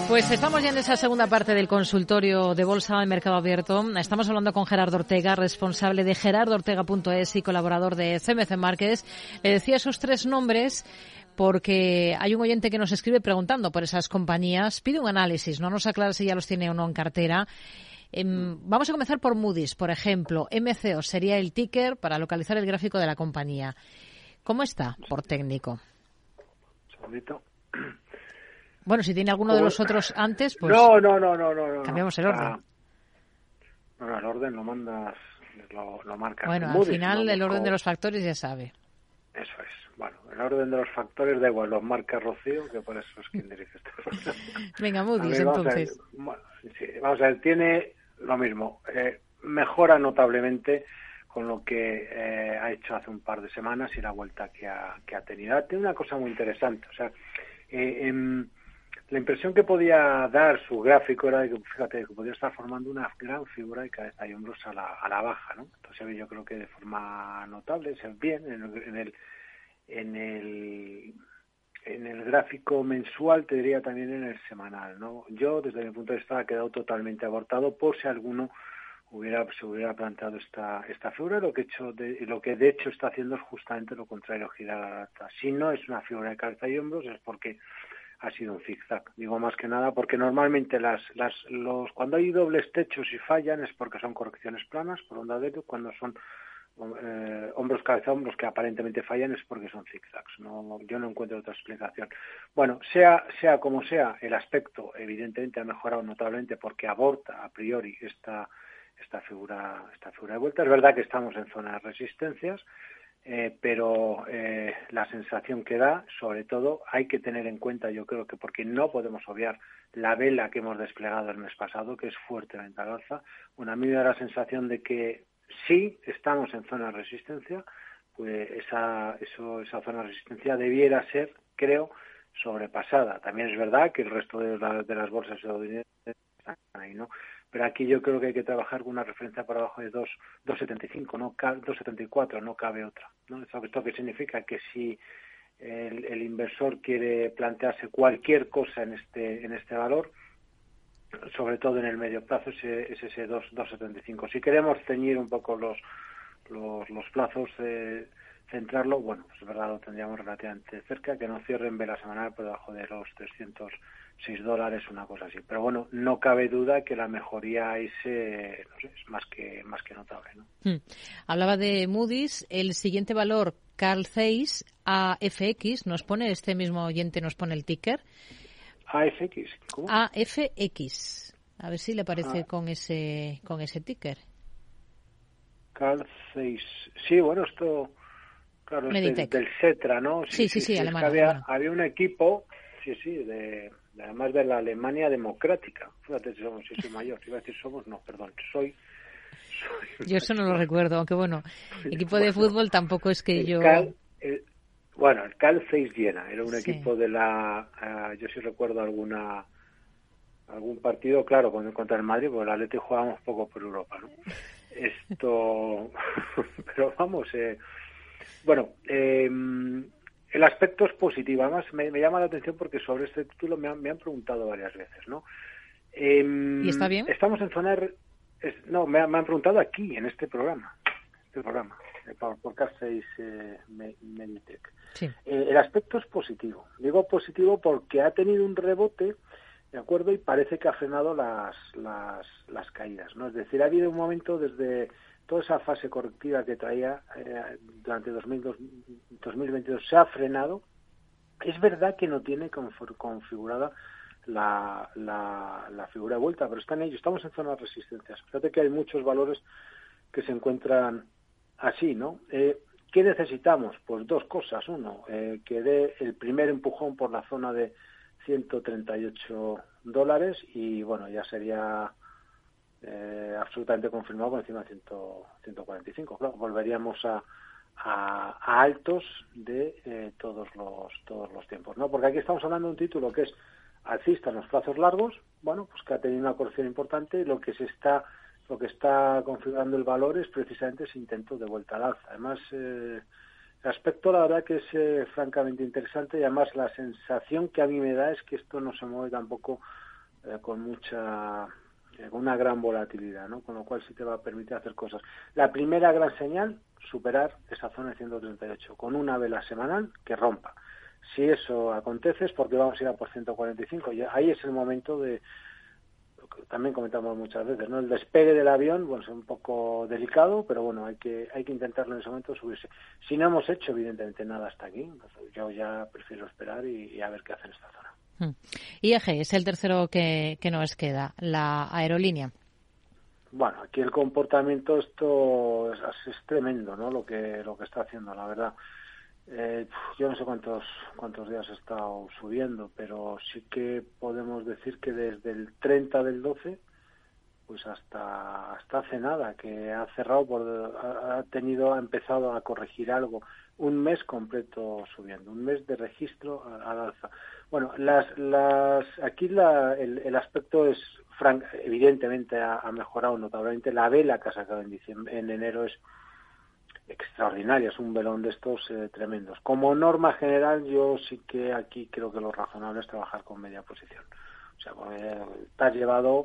Pues estamos ya en esa segunda parte del consultorio de Bolsa de Mercado Abierto. Estamos hablando con Gerardo Ortega, responsable de gerardoortega.es y colaborador de CMC Márquez. Le decía esos tres nombres porque hay un oyente que nos escribe preguntando por esas compañías. Pide un análisis, no nos aclara si ya los tiene o no en cartera. Em, vamos a comenzar por Moody's, por ejemplo. MCO sería el ticker para localizar el gráfico de la compañía. ¿Cómo está por técnico? Segundito. Bueno, si tiene alguno de los otros antes, pues no, no, no, no, no, no. cambiamos el orden. Ah, no, no, el orden lo mandas, lo, lo marcas. Bueno, en al Moody's, final el orden de los factores ya sabe. Eso es. Bueno, el orden de los factores da igual, los marca Rocío, que por eso es quien dirige este programa. [laughs] Venga, Moody's, ver, vamos a ver. entonces. Bueno, sí, vamos a ver, tiene lo mismo. eh, mejora notablemente con lo que eh, ha hecho hace un par de semanas y la vuelta que ha, que ha tenido. Ah, Tiene una cosa muy interesante. O sea, eh, em, la impresión que podía dar su gráfico era de que, fíjate, que podía estar formando una gran figura y cabeza y hombros a la, a la baja, ¿no? Entonces yo creo que de forma notable, ve bien en el, en el en el en el gráfico mensual, te diría también en el semanal, ¿no? Yo, desde mi punto de vista, ha quedado totalmente abortado por si alguno hubiera se hubiera planteado esta esta figura. Lo que he hecho de, lo que de hecho está haciendo es justamente lo contrario girar a la alta. Si no es una figura de cabeza y hombros es porque ha sido un zigzag. Digo más que nada porque normalmente las las los cuando hay dobles techos y fallan es porque son correcciones planas por onda de cuando son eh, hombros cabeza hombros que aparentemente fallan es porque son zigzags no yo no encuentro otra explicación. Bueno sea sea como sea el aspecto evidentemente ha mejorado notablemente porque aborta a priori esta esta figura esta figura de vuelta. Es verdad que estamos en zona de resistencias eh, pero eh, la sensación que da sobre todo hay que tener en cuenta yo creo que porque no podemos obviar la vela que hemos desplegado el mes pasado que es fuertemente al alza bueno, a mí me da la sensación de que si estamos en zona de resistencia, pues esa, eso, esa zona de resistencia debiera ser, creo, sobrepasada. También es verdad que el resto de, la- de las bolsas estadounidenses están ahí, ¿no? Pero aquí yo creo que hay que trabajar con una referencia por abajo de 2,75, no 2,74, no cabe otra, ¿no? ¿Esto qué significa? Que si el, el, inversor quiere plantearse cualquier cosa en este, en este valor, sobre todo en el medio plazo, es, es ese 2,75. Si queremos ceñir un poco los, los, los plazos, eh, centrarlo, bueno, pues es verdad, lo tendríamos relativamente cerca, que no cierren vela semanal por debajo de los 306 dólares, una cosa así. Pero bueno, no cabe duda que la mejoría es, no sé, es más que, más que notable. ¿no? Hmm. Hablaba de Moody's, el siguiente valor, Carl Zeiss, AFX, nos pone, este mismo oyente nos pone el ticker. AFX, ¿cómo? AFX. A ver si le parece Ah. con ese con ese ticker. Carl Zeiss. Sí, bueno, esto, claro, es del, Cetra, ¿no? Sí, sí, sí, alemán, había, había un equipo, sí, sí, de, de- además de la Alemania democrática. Fíjate si somos, si soy mayor, iba a decir somos, no, perdón, soy. Yo eso no lo recuerdo, aunque bueno, [laughs] equipo de fútbol tampoco es que el yo Cal- el- bueno, el Cal Zeiss Jena, era un Sí. equipo de la, ah, yo sí recuerdo alguna algún partido, claro, con- contra el Madrid, porque el Atleti jugábamos poco por Europa, ¿no? [laughs] Esto, [laughs] pero vamos, eh, bueno, eh, el aspecto es positivo. Además, me, me llama la atención porque sobre este título me han, me han preguntado varias veces, ¿no? Em, ¿Y está bien? Estamos en zona... Es- no, me, han- me han preguntado aquí, en este programa, este programa, eh, K6 eh, Me- Meditech. Sí. Eh, el aspecto es positivo. Digo positivo porque ha tenido un rebote, ¿de acuerdo? Y parece que ha frenado las, las, las caídas, ¿no? Es decir, ha habido un momento desde toda esa fase correctiva que traía eh, durante 2002 2022 se ha frenado. Es verdad que no tiene configurada la, la, la figura de vuelta, pero está en ello. Estamos en zona de resistencias. Fíjate que hay muchos valores que se encuentran así, ¿no? Eh, ¿Qué necesitamos? Pues dos cosas. Uno, eh, que dé el primer empujón por la zona de 138 dólares y, bueno, ya sería eh, absolutamente confirmado por encima de 100 145. Claro, volveríamos a, a, a altos de eh, todos los todos los tiempos, ¿no? Porque aquí estamos hablando de un título que es alcista en los plazos largos, bueno, pues que ha tenido una corrección importante y lo que se está lo que está configurando el valor es precisamente ese intento de vuelta al alza. Además, eh, el aspecto la verdad que es eh, francamente interesante y además la sensación que a mí me da es que esto no se mueve tampoco eh, con mucha eh, con una gran volatilidad, ¿no? Con lo cual sí te va a permitir hacer cosas. La primera gran señal, superar esa zona de 138 con una vela semanal que rompa. Si eso acontece es porque vamos a ir a por 145 y ahí es el momento de lo que también comentamos muchas veces, ¿no? El despegue del avión, bueno, es un poco delicado, pero bueno, hay que hay que intentarlo en ese momento subirse. Si no hemos hecho evidentemente nada hasta aquí, yo ya prefiero esperar y, y a ver qué hace en esta zona. Hmm. IAG es el tercero que, que nos queda, la aerolínea. Bueno, aquí el comportamiento esto es, es tremendo, ¿no? Lo que lo que está haciendo, la verdad. Eh, yo no sé cuántos cuántos días ha estado subiendo, pero sí que podemos decir que desde el 30 del 12 pues hasta hasta hace nada que ha cerrado por ha, tenido ha empezado a corregir algo. Un mes completo subiendo un mes de registro al alza. Bueno las las aquí la, el, el aspecto es frank, evidentemente ha, ha, mejorado notablemente. La vela que ha sacado en diciembre en enero es extraordinaria es un velón de estos eh, tremendos como norma general yo sí que aquí creo que lo razonable es trabajar con media posición o sea te has llevado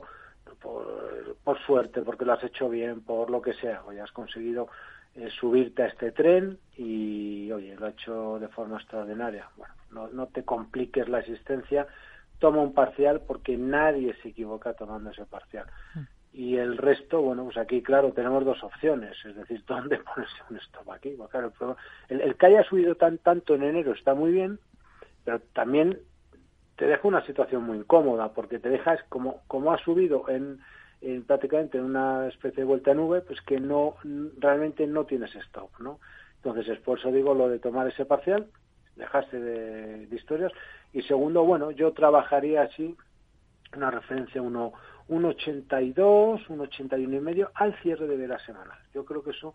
por, por, suerte, porque lo has hecho bien, por lo que sea, hoy has conseguido eh, subirte a este tren y, oye, lo ha hecho de forma extraordinaria. Bueno, no, no te compliques la existencia, toma un parcial porque nadie se equivoca tomando ese parcial. Y el resto, bueno, pues aquí, claro, tenemos dos opciones, es decir, [laughs] ¿dónde ponerse un stop aquí? Bueno, claro, el, el, que haya subido tan tanto en enero está muy bien, pero también te deja una situación muy incómoda porque te dejas como como ha subido en, en, prácticamente en una especie de vuelta en nube pues que no realmente no tienes stop no entonces es por eso digo lo de tomar ese parcial dejarse de, historias y segundo bueno yo trabajaría así una referencia uno 1.82 1.81 y medio al cierre de la semanal yo creo que eso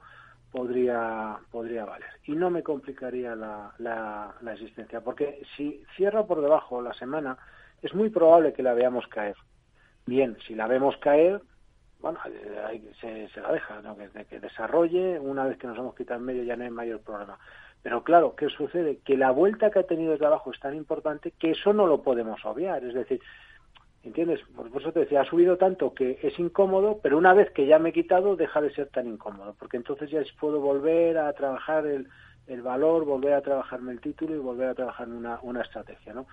podría podría valer y no me complicaría la, la, la, existencia porque si cierra por debajo la semana es muy probable que la veamos caer bien, si la vemos caer, bueno, se, se, la deja, ¿no? que, desarrolle, una vez que nos hemos quitado en medio ya no hay mayor problema. Pero claro, ¿qué sucede? Que la vuelta que ha tenido el trabajo es tan importante que eso no lo podemos obviar. Es decir, ¿entiendes? Por eso te decía, ha subido tanto que es incómodo, pero una vez que ya me he quitado, deja de ser tan incómodo, porque entonces ya puedo volver a trabajar el, el valor, volver a trabajarme el título y volver a trabajar una, una estrategia, ¿no?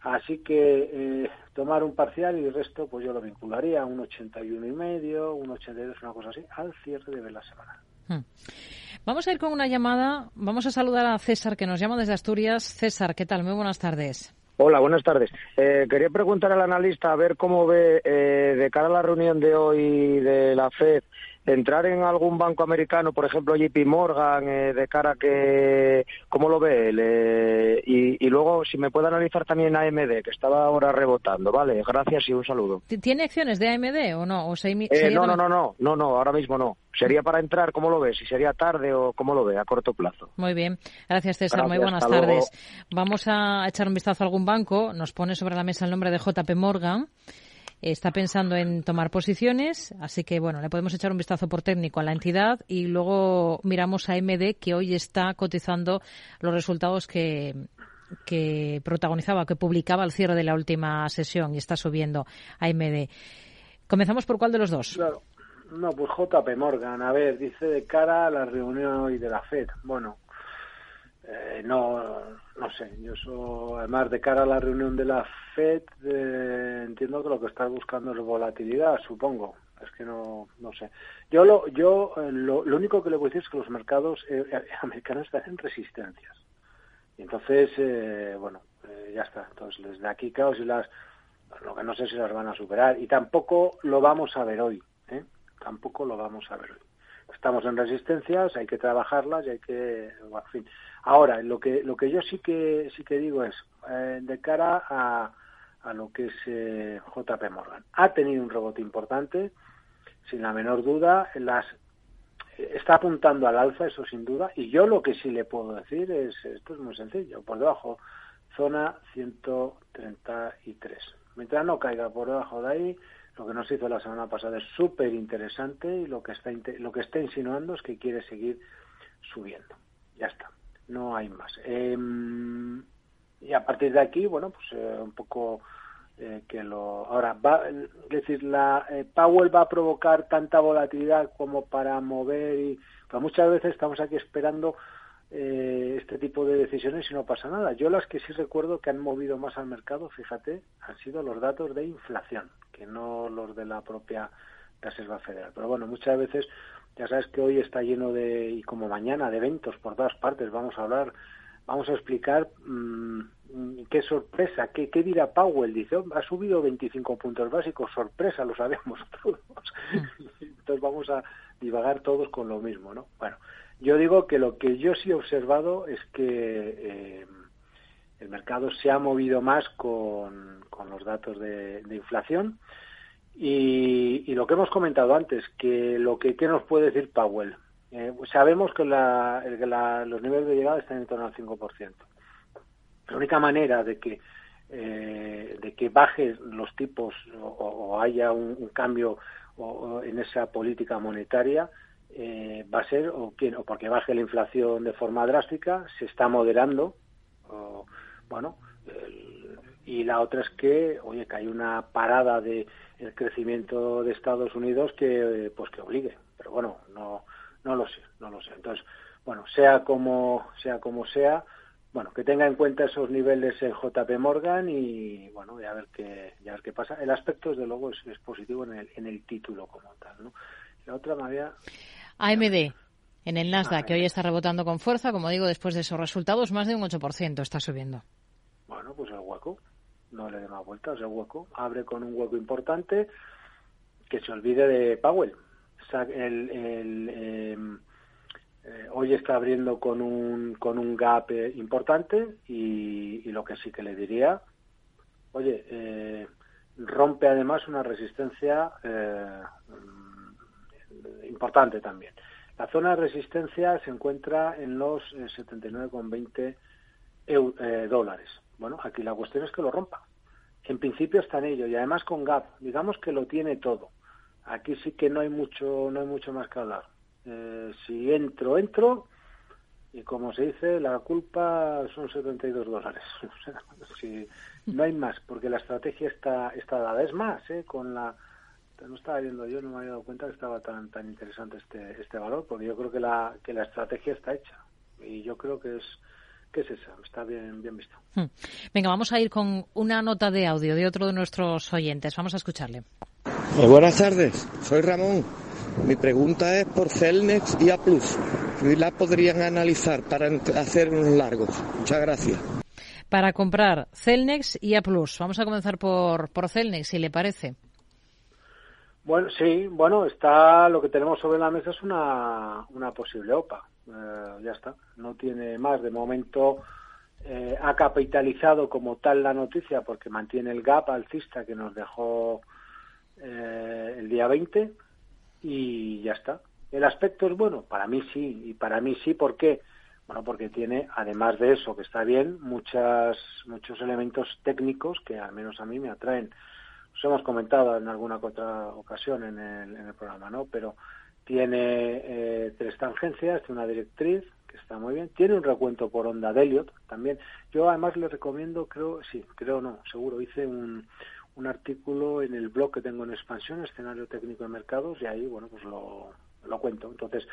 Así que eh, tomar un parcial y el resto, pues yo lo vincularía a un 81 y medio, un 82, una cosa así, al cierre de la semana. Hmm. Vamos a ir con una llamada. Vamos a saludar a César, que nos llama desde Asturias. César, ¿qué tal? Muy buenas tardes. Hola, buenas tardes. Eh, quería preguntar al analista a ver cómo ve eh, de cara a la reunión de hoy de la FED entrar en algún banco americano, por ejemplo JP Morgan, eh, de cara a que, ¿cómo lo ve él? Eh, y, luego, si me puede analizar también AMD, que estaba ahora rebotando, ¿vale? Gracias y un saludo. ¿Tiene acciones de AMD o no? ¿O eh, no, no, no, no, no, no, ahora mismo no. Sería para entrar, ¿cómo lo ve? Si sería tarde o cómo lo ve a corto plazo. Muy bien. Gracias, César. Muy buenas tardes. Vamos a echar un vistazo a algún banco. Nos pone sobre la mesa el nombre de JP Morgan está pensando en tomar posiciones, así que bueno, le podemos echar un vistazo por técnico a la entidad y luego miramos a MD que hoy está cotizando los resultados que que protagonizaba, que publicaba al cierre de la última sesión y está subiendo a MD. Comenzamos por cuál de los dos. Claro. No, pues JP Morgan. A ver, dice de cara a la reunión hoy de la FED. Bueno, eh, no, no sé, yo eso, además de cara a la reunión de la FED, eh, entiendo que lo que estás buscando es volatilidad, supongo. Es que no, no sé. Yo lo, yo eh, lo, único que le voy a decir es que los mercados [laughs] americanos están en resistencias. Y entonces, bueno, ya está. Entonces, desde aquí, claro, si las, lo que no sé si las van a superar. Y tampoco lo vamos a ver hoy. ¿eh? Tampoco lo vamos a ver hoy estamos en resistencias, hay que trabajarlas y hay que, fin. Ahora, lo que lo que yo sí que sí que digo es eh, de cara a, a lo que es eh, JP Morgan. Ha tenido un rebote importante, sin la menor duda, las está apuntando al alza, eso sin duda, y yo lo que sí le puedo decir es, esto es muy sencillo, por debajo, zona 133. Mientras no caiga por debajo de ahí, lo que nos hizo la semana pasada es súper interesante y lo que, está, lo que está insinuando es que quiere seguir subiendo. Ya está, no hay más. Em, y a partir de aquí, bueno, pues eh, un poco eh, que lo... Ahora, va, es decir, la eh, Powell va a provocar tanta volatilidad como para mover y... Pues muchas veces estamos aquí esperando eh, este tipo de decisiones y no pasa nada. Yo las que sí recuerdo que han movido más al mercado, fíjate, han sido los datos de inflación, que no los de la propia Reserva Federal. Pero bueno, muchas veces ya sabes que hoy está lleno de, y como mañana, de eventos por todas partes. Vamos a hablar, vamos a explicar mmm, qué sorpresa, qué, qué dirá Powell. Dice, oh, ha subido 25 puntos básicos, sorpresa, lo sabemos [laughs] todos. Mm. Entonces vamos a divagar todos con lo mismo, ¿no? Bueno, yo digo que lo que yo sí he observado es que eh, el mercado se ha movido más con, los datos de, inflación y, lo que hemos comentado antes, que lo que ¿qué nos puede decir Powell. Eh, sabemos que los niveles de llegada están en torno al 5%. La única manera de que eh, de que baje los tipos o, haya un, cambio en esa política monetaria eh, va a ser o, o porque baje la inflación de forma drástica, se está moderando, o, bueno, y la otra es que, oye, que hay una parada de el crecimiento de Estados Unidos que, pues que obligue, pero bueno, no, no lo sé, no lo sé. Entonces, bueno, sea como, sea como sea, bueno, que tenga en cuenta esos niveles en JP Morgan y bueno, ya ver qué, ya ver qué pasa. El aspecto, desde luego, es, es positivo en el, en el título como tal, ¿no? La otra, María. AMD en el Nasdaq, que hoy está rebotando con fuerza, como digo, después de esos resultados, más de un 8% está subiendo. Bueno, pues el hueco, no le dé más vueltas, el hueco abre con un hueco importante que se olvide de Powell. el, em, eh, hoy está abriendo con un, con un gap eh, importante y, lo que sí que le diría, oye, eh, rompe además una resistencia importante también. La zona de resistencia se encuentra en los 79,20 eh, eh, dólares. Bueno, aquí la cuestión es que lo rompa. en principio está en ello y además con Gap, digamos que lo tiene todo. Aquí sí que no hay mucho, no hay mucho más que hablar. Eh, si entro, entro y como se dice, la culpa son 72 dólares. [laughs] si, no hay más, porque la estrategia está, está dada. Es más, ¿eh? con la no estaba viendo yo, no me había dado cuenta que estaba tan tan interesante este este valor, porque yo creo que la que la estrategia está hecha y yo creo que es que es esa, está bien bien visto. Hmm. Venga, vamos a ir con una nota de audio de otro de nuestros oyentes. Vamos a escucharle. Eh, buenas tardes, soy Ramón. Mi pregunta es por Celnex y A+. ¿Y la podrían analizar para hacer unos largos? Muchas gracias. Para comprar Celnex y A+. Vamos a comenzar por, por Celnex, si le parece. Bueno, sí, bueno, está lo que tenemos sobre la mesa es una, una posible OPA. Eh, ya está, no tiene más. De momento eh, ha capitalizado como tal la noticia porque mantiene el gap alcista que nos dejó eh, el día 20 y ya está. El aspecto es bueno, para mí sí, y para mí sí, ¿por qué? Bueno, porque tiene, además de eso, que está bien, muchas, muchos elementos técnicos que al menos a mí me atraen os hemos comentado en alguna otra ocasión en el, en el programa, ¿no? Pero tiene eh, tres tangencias, tiene una directriz que está muy bien, tiene un recuento por onda de Elliot también. Yo además le recomiendo, creo, sí, creo no, seguro, hice un, un artículo en el blog que tengo en expansión, escenario técnico de mercados, y ahí, bueno, pues lo, cuento. Entonces,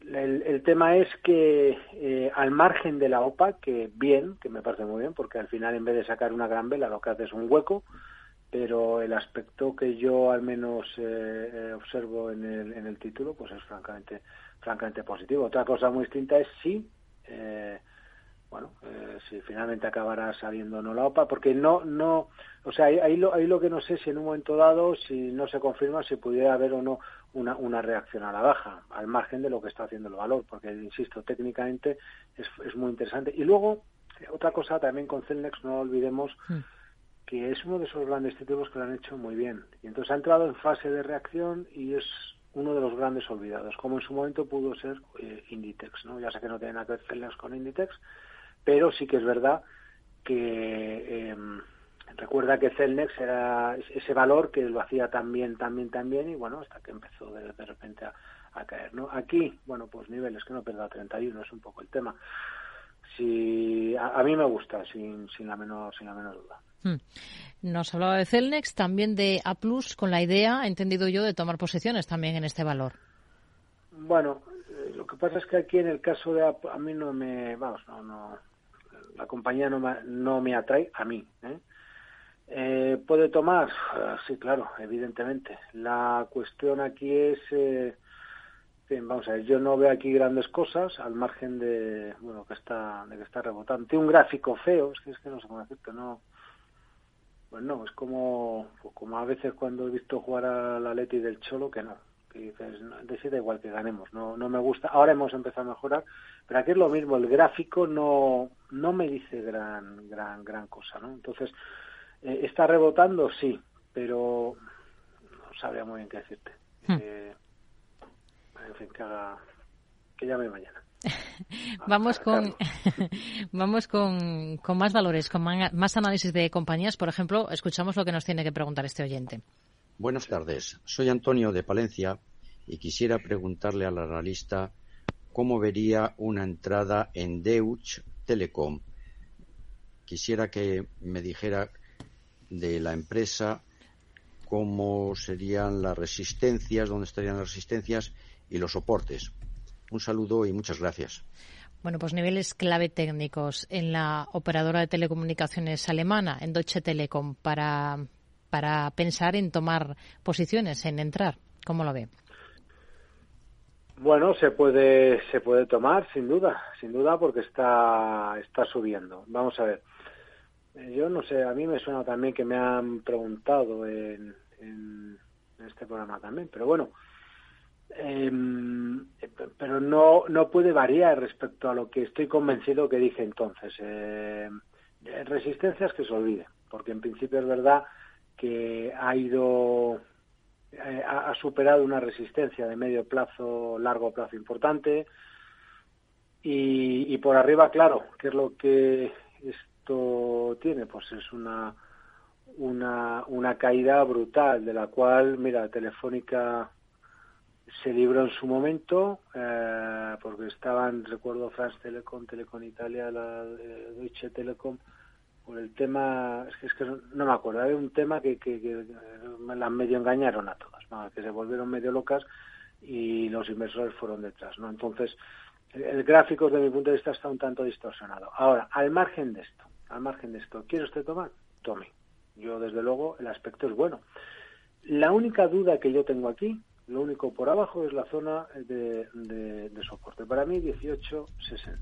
el, el tema es que eh, al margen de la OPA, que bien, que me parece muy bien, porque al final en vez de sacar una gran vela lo que hace es un hueco, pero el aspecto que yo al menos eh, eh, observo en el, en el título pues es francamente francamente positivo. Otra cosa muy distinta es si eh, bueno si finalmente acabará saliendo no la OPA porque no no o sea ahí, lo, ahí lo que no sé si en un momento dado si no se confirma si pudiera haber o no una, una reacción a la baja al margen de lo que está haciendo el valor porque insisto técnicamente es, es muy interesante. Y luego otra cosa también con Celnex no olvidemos hmm que es uno de esos grandes títulos que lo han hecho muy bien. Y entonces ha entrado en fase de reacción y es uno de los grandes olvidados, como en su momento pudo ser eh, Inditex. ¿no? Ya sé que no tiene nada que ver con Inditex, pero sí que es verdad que em, recuerda que Celnex era ese valor que lo hacía tan bien, tan bien, tan bien, y bueno, hasta que empezó de, repente a, caer. ¿no? Aquí, bueno, pues niveles que no perda 31 es un poco el tema. Si, a, mí me gusta, sin, sin, la menor, sin la menor duda. Hmm. Nos hablaba de Celnex, también de A con la idea, entendido yo, de tomar posiciones también en este valor. Bueno, eh, lo que pasa es que aquí en el caso de A, a mí no me, vamos, la compañía no me, atrae a mí. ¿eh? Eh, ¿Puede tomar? sí, claro, evidentemente. La cuestión aquí es, vamos a ver, yo no veo aquí grandes cosas al margen de, bueno, que está, de que está rebotando. Tiene un gráfico feo, es que, es que no sé cómo decirte, no pues no, es como, pues como a veces cuando he visto jugar a la Leti del Cholo, que no, que dices, no, decide igual que ganemos, no, no me gusta, ahora hemos empezado a mejorar, pero aquí es lo mismo, el gráfico no, no me dice gran, gran, gran cosa, ¿no? Entonces, eh, ¿está rebotando? Sí, pero no sabría muy bien qué decirte. Hmm. Eh, en fin, que haga, que llame mañana. [laughs] vamos con [laughs] vamos con, con, más valores, con más análisis de compañías. Por ejemplo, escuchamos lo que nos tiene que preguntar este oyente. Buenas tardes. Soy Antonio de Palencia y quisiera preguntarle al analista cómo vería una entrada en Deutsche Telecom. Quisiera que me dijera de la empresa cómo serían las resistencias, dónde estarían las resistencias y los soportes. Un saludo y muchas gracias. Bueno, pues niveles clave técnicos en la operadora de telecomunicaciones alemana, en Deutsche Telekom, para, para pensar en tomar posiciones, en entrar. ¿Cómo lo ve? Bueno, se puede se puede tomar sin duda, sin duda porque está está subiendo. Vamos a ver. Yo no sé, a mí me suena también que me han preguntado en, en este programa también, pero bueno, eh, pero no, no puede variar respecto a lo que estoy convencido que dije entonces. Eh, resistencias que se olvide, porque en principio es verdad que ha ido eh, ha superado una resistencia de medio plazo, largo plazo importante y, y por arriba, claro, ¿qué es lo que esto tiene? Pues es una una, una caída brutal, de la cual, mira, Telefónica se libró en su momento, eh, porque estaban, recuerdo, France Telecom, Telecom Italia, la eh, Deutsche Telekom, por el tema, es que, es que no me acuerdo, había un tema que, que, me las medio engañaron a todas, que se volvieron medio locas y los inversores fueron detrás, ¿no? Entonces, el, gráfico desde mi punto de vista está un tanto distorsionado. Ahora, al margen de esto, al margen de esto, ¿quiere usted tomar? Tome. Yo, desde luego, el aspecto es bueno. La única duda que yo tengo aquí, lo único por abajo, es la zona de, de, soporte. Para mí, 18.60.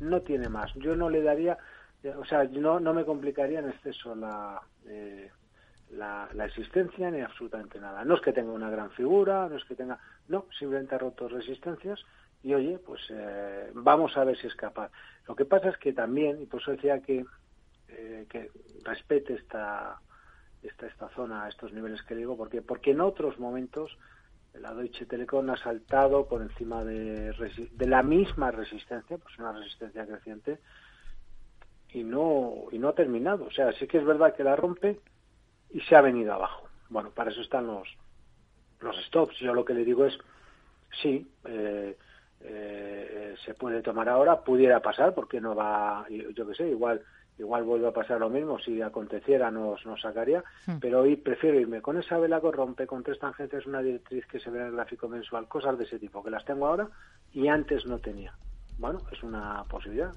No tiene más. Yo no le daría, o sea, no, no me complicaría en exceso la, eh, la, la, existencia ni absolutamente nada. No es que tenga una gran figura, no es que tenga, no, simplemente ha roto resistencias y oye, pues eh, vamos a ver si es capaz. Lo que pasa es que también, y por eso decía que eh, que respete esta, esta, esta zona, estos niveles que digo, porque, porque en otros momentos la Deutsche Telekom ha saltado por encima de, de la misma resistencia, pues una resistencia creciente, y no, y no ha terminado. O sea, sí que es verdad que la rompe y se ha venido abajo. Bueno, para eso están los, los stops. Yo lo que le digo es, sí, eh, eh, se puede tomar ahora, pudiera pasar, porque no va, yo qué sé, igual igual vuelve a pasar lo mismo, si aconteciera nos, nos sacaría, hmm. pero hoy prefiero irme con esa vela que rompe, con tres tangentes, una directriz que se ve en el gráfico mensual, cosas de ese tipo, que las tengo ahora y antes no tenía. Bueno, es una posibilidad,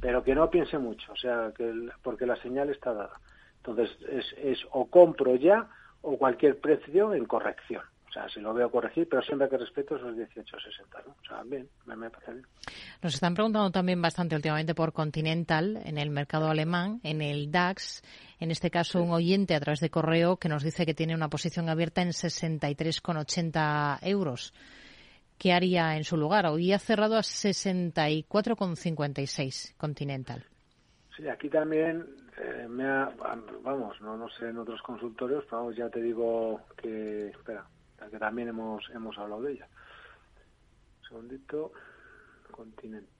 pero que no piense mucho, o sea, que porque la señal está dada. Entonces, es, es o compro ya o cualquier precio en corrección. O sea, si lo veo corregir, pero siempre que respeto esos 18,60, ¿no? O sea, bien, me, parece bien. Nos están preguntando también bastante últimamente por Continental, en el mercado alemán, en el DAX. En este caso, un oyente a través de correo que nos dice que tiene una posición abierta en 63,80 euros. ¿Qué haría en su lugar? Hoy ha cerrado a 64,56 Continental. Sí, aquí también eh, me ha, vamos, no, no sé en otros consultorios, pero ya te digo que, espera, que también hemos, hemos hablado de ella. Un segundito, continente.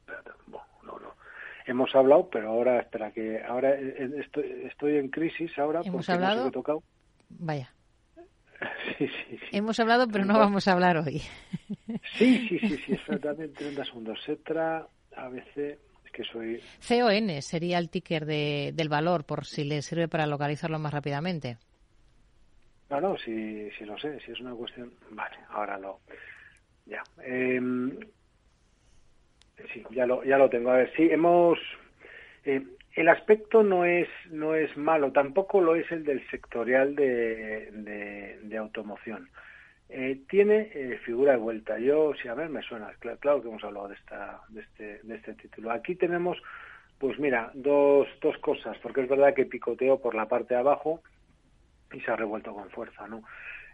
Espérate, no, no. Hemos hablado, pero ahora, espera, que ahora estoy, estoy en crisis ahora ¿Hemos porque hablado? no he tocado. Vaya. [laughs] Sí, sí, sí. Hemos hablado, pero no vamos a hablar hoy. [laughs] Sí, sí, sí, sí, exactamente. 30 segundos. Cetra, ABC, que soy... CON sería el ticker de, del valor, por si le sirve para localizarlo más rápidamente. No, no, si, si lo sé, si es una cuestión. Vale, ahora lo. Ya. Em, sí, ya lo, ya lo tengo. A ver, sí, hemos. Eh, el aspecto no es, no es malo, tampoco lo es el del sectorial de, de, automoción. Eh, tiene eh, figura de vuelta. Yo, sí, a ver, me suena, claro, claro, que hemos hablado de, esta, de, este, de este título. Aquí tenemos, pues mira, dos, dos cosas, porque es verdad que picoteo por la parte de abajo, y se ha revuelto con fuerza, ¿no?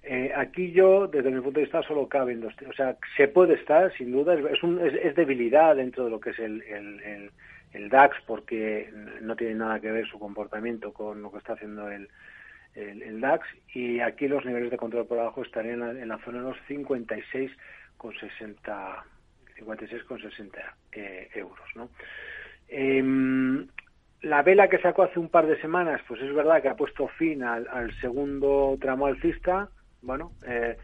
Eh, aquí yo, desde mi punto de vista, solo caben dos. O sea, se puede estar, sin duda, es, un, es, debilidad dentro de lo que es el, el, el, DAX, porque no tiene nada que ver su comportamiento con lo que está haciendo el, DAX. Y aquí los niveles de control por abajo estarían en la, zona de los 56,60 56,60 eh, euros, ¿no? Eh, la vela que sacó hace un par de semanas, pues es verdad que ha puesto fin al, segundo tramo alcista, bueno, eh,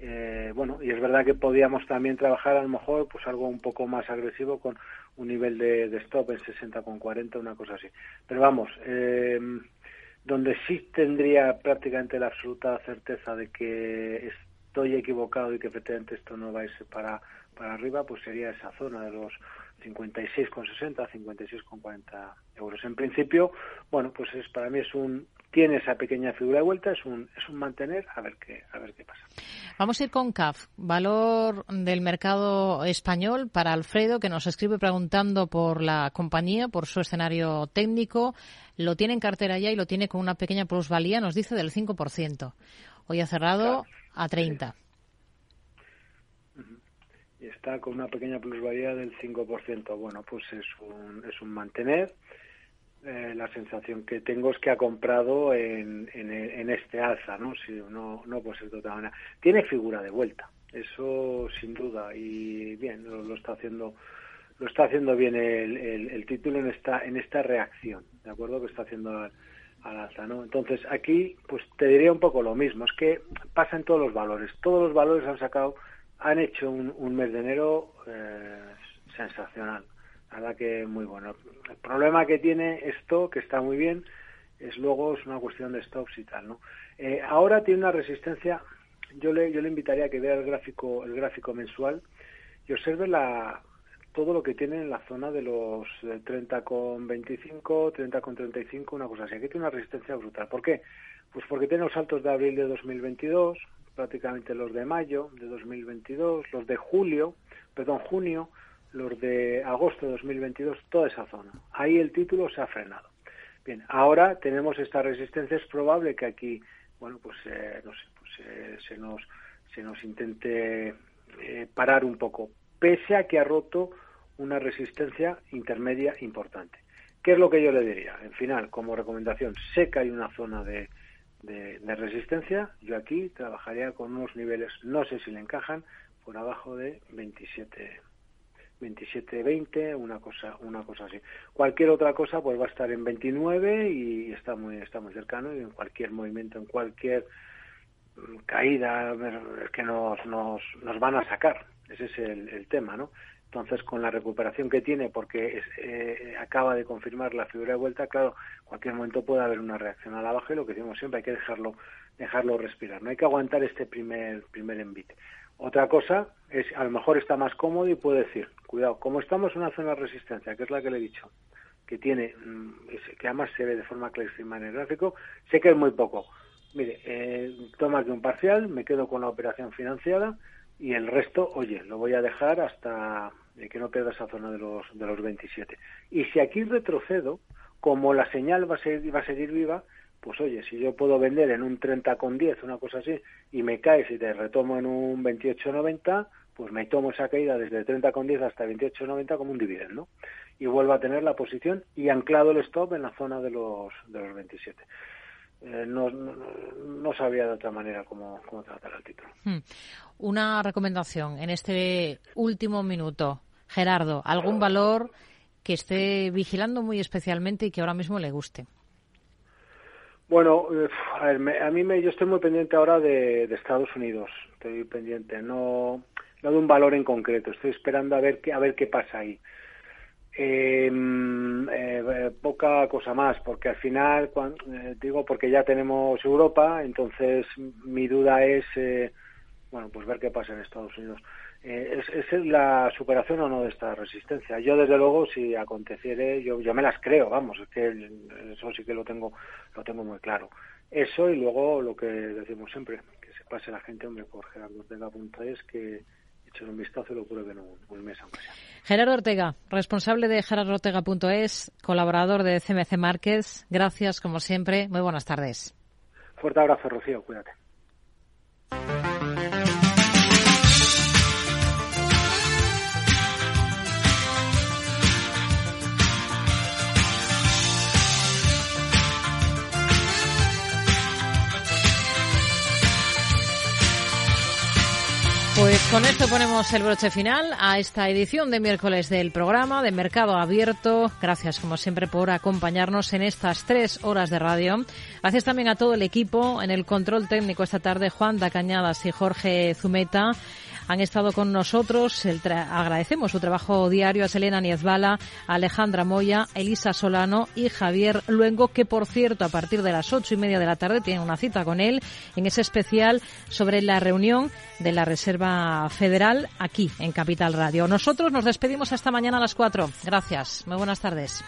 eh, bueno, y es verdad que podíamos también trabajar a lo mejor pues algo un poco más agresivo con un nivel de, stop en 60 con 40, una cosa así. Pero vamos, eh, donde sí tendría prácticamente la absoluta certeza de que estoy equivocado y que efectivamente esto no va a irse para, para arriba, pues sería esa zona de los 56,60, 56,40 euros. En principio, bueno, pues es para mí es un tiene esa pequeña figura de vuelta, es un es un mantener, a ver qué a ver qué pasa. Vamos a ir con CAF, valor del mercado español para Alfredo que nos escribe preguntando por la compañía, por su escenario técnico, lo tiene en cartera ya y lo tiene con una pequeña plusvalía, nos dice del 5%. Hoy ha cerrado a 30 y está con una pequeña plusvalía del 5%. Bueno, pues es un, es un mantener. Eh, la sensación que tengo es que ha comprado en, en, este alza, ¿no? Si, no, no pues es de otra manera. Tiene figura de vuelta, eso sin duda, y bien, lo, está haciendo lo está haciendo bien el, el, título en esta en esta reacción, ¿de acuerdo? Que está haciendo al, alza, ¿no? Entonces, aquí, pues te diría un poco lo mismo, es que pasa en todos los valores. Todos los valores han sacado, han hecho un, mes de enero eh, sensacional. La verdad que muy bueno. El problema que tiene esto, que está muy bien, es luego es una cuestión de stops y tal, ¿no? Eh, ahora tiene una resistencia, yo le, yo le invitaría a que vea el gráfico, el gráfico mensual y observe la, todo lo que tiene en la zona de los 30,25, eh, 30,35, una cosa así. Aquí tiene una resistencia brutal. ¿Por qué? Pues porque tiene los saltos de abril de 2022, prácticamente los de mayo de 2022, los de julio, perdón, junio, los de agosto de 2022, toda esa zona. Ahí el título se ha frenado. Bien, ahora tenemos esta resistencia. Es probable que aquí, bueno, pues eh, no sé, pues eh, se nos se nos intente parar un poco pese a que ha roto una resistencia intermedia importante. ¿Qué es lo que yo le diría? En final, como recomendación, sé que hay una zona de, de, resistencia, yo aquí trabajaría con unos niveles, no sé si le encajan, por abajo de 27 27 20 una cosa una cosa así. Cualquier otra cosa pues va a estar en 29 y está muy está muy cercano y en cualquier movimiento en cualquier caída es que nos nos, nos van a sacar. Ese es el, tema, ¿no? Entonces, con la recuperación que tiene, porque eh, acaba de confirmar la figura de vuelta, claro, cualquier momento puede haber una reacción a la baja y lo que decimos siempre, hay que dejarlo, dejarlo respirar. No hay que aguantar este primer, primer envite. Otra cosa es, a lo mejor está más cómodo y puede decir, cuidado, como estamos en una zona de resistencia, que es la que le he dicho, que tiene, mm, que además se ve de forma clarísima en el gráfico, sé que es muy poco. Mire, eh, toma aquí un parcial, me quedo con la operación financiada, y el resto, oye, lo voy a dejar hasta que no pierda esa zona de los, de los 27. Y si aquí retrocedo, como la señal va a, seguir, va a seguir viva, pues oye, si yo puedo vender en un 30 con 10, una cosa así, y me cae si te retomo en un 28,90, pues me tomo esa caída desde 30 con 10 hasta 28,90 como un dividendo. Y vuelvo a tener la posición y anclado el stop en la zona de los, de los 27. Eh, no, no, sabía de otra manera cómo, cómo tratar el título. Hmm. Una recomendación en este último minuto. Gerardo, ¿algún valor que esté vigilando muy especialmente y que ahora mismo le guste? Bueno, eh, a, mí me, yo estoy muy pendiente ahora de, Estados Unidos. Estoy pendiente, no, no de un valor en concreto. Estoy esperando a ver qué, a ver qué pasa ahí. Em, eh, poca cosa más, porque al final, eh, digo, porque ya tenemos Europa, entonces mi duda es, eh, bueno, pues ver qué pasa en Estados Unidos. Eh, ¿es, ¿Es la superación o no de esta resistencia? Yo, desde luego, si aconteciere, yo, yo me las creo, vamos, es que eso sí que lo tengo, lo tengo muy claro. Eso y luego lo que decimos siempre, que se pase la gente, hombre, por Gerardo es que echen un vistazo y lo prueben un, un mes aunque sea. Gerardo Ortega, responsable de gerardoortega.es, colaborador de CMC Márquez. Gracias, como siempre. Muy buenas tardes. Fuerte abrazo, Rocío. Cuídate. Pues con esto ponemos el broche final a esta edición de miércoles del programa de Mercado Abierto. Gracias, como siempre, por acompañarnos en estas tres horas de radio. Gracias también a todo el equipo en el control técnico esta tarde, Juan da Cañadas y Jorge Zumeta han estado con nosotros. agradecemos su trabajo diario a Selena Niezbala, Alejandra Moya, Elisa Solano y Javier Luengo, que por cierto a partir de las ocho y media de la tarde tienen una cita con él en ese especial sobre la reunión de la Reserva Federal aquí en Capital Radio. Nosotros nos despedimos hasta mañana a las cuatro. Gracias. Muy buenas tardes.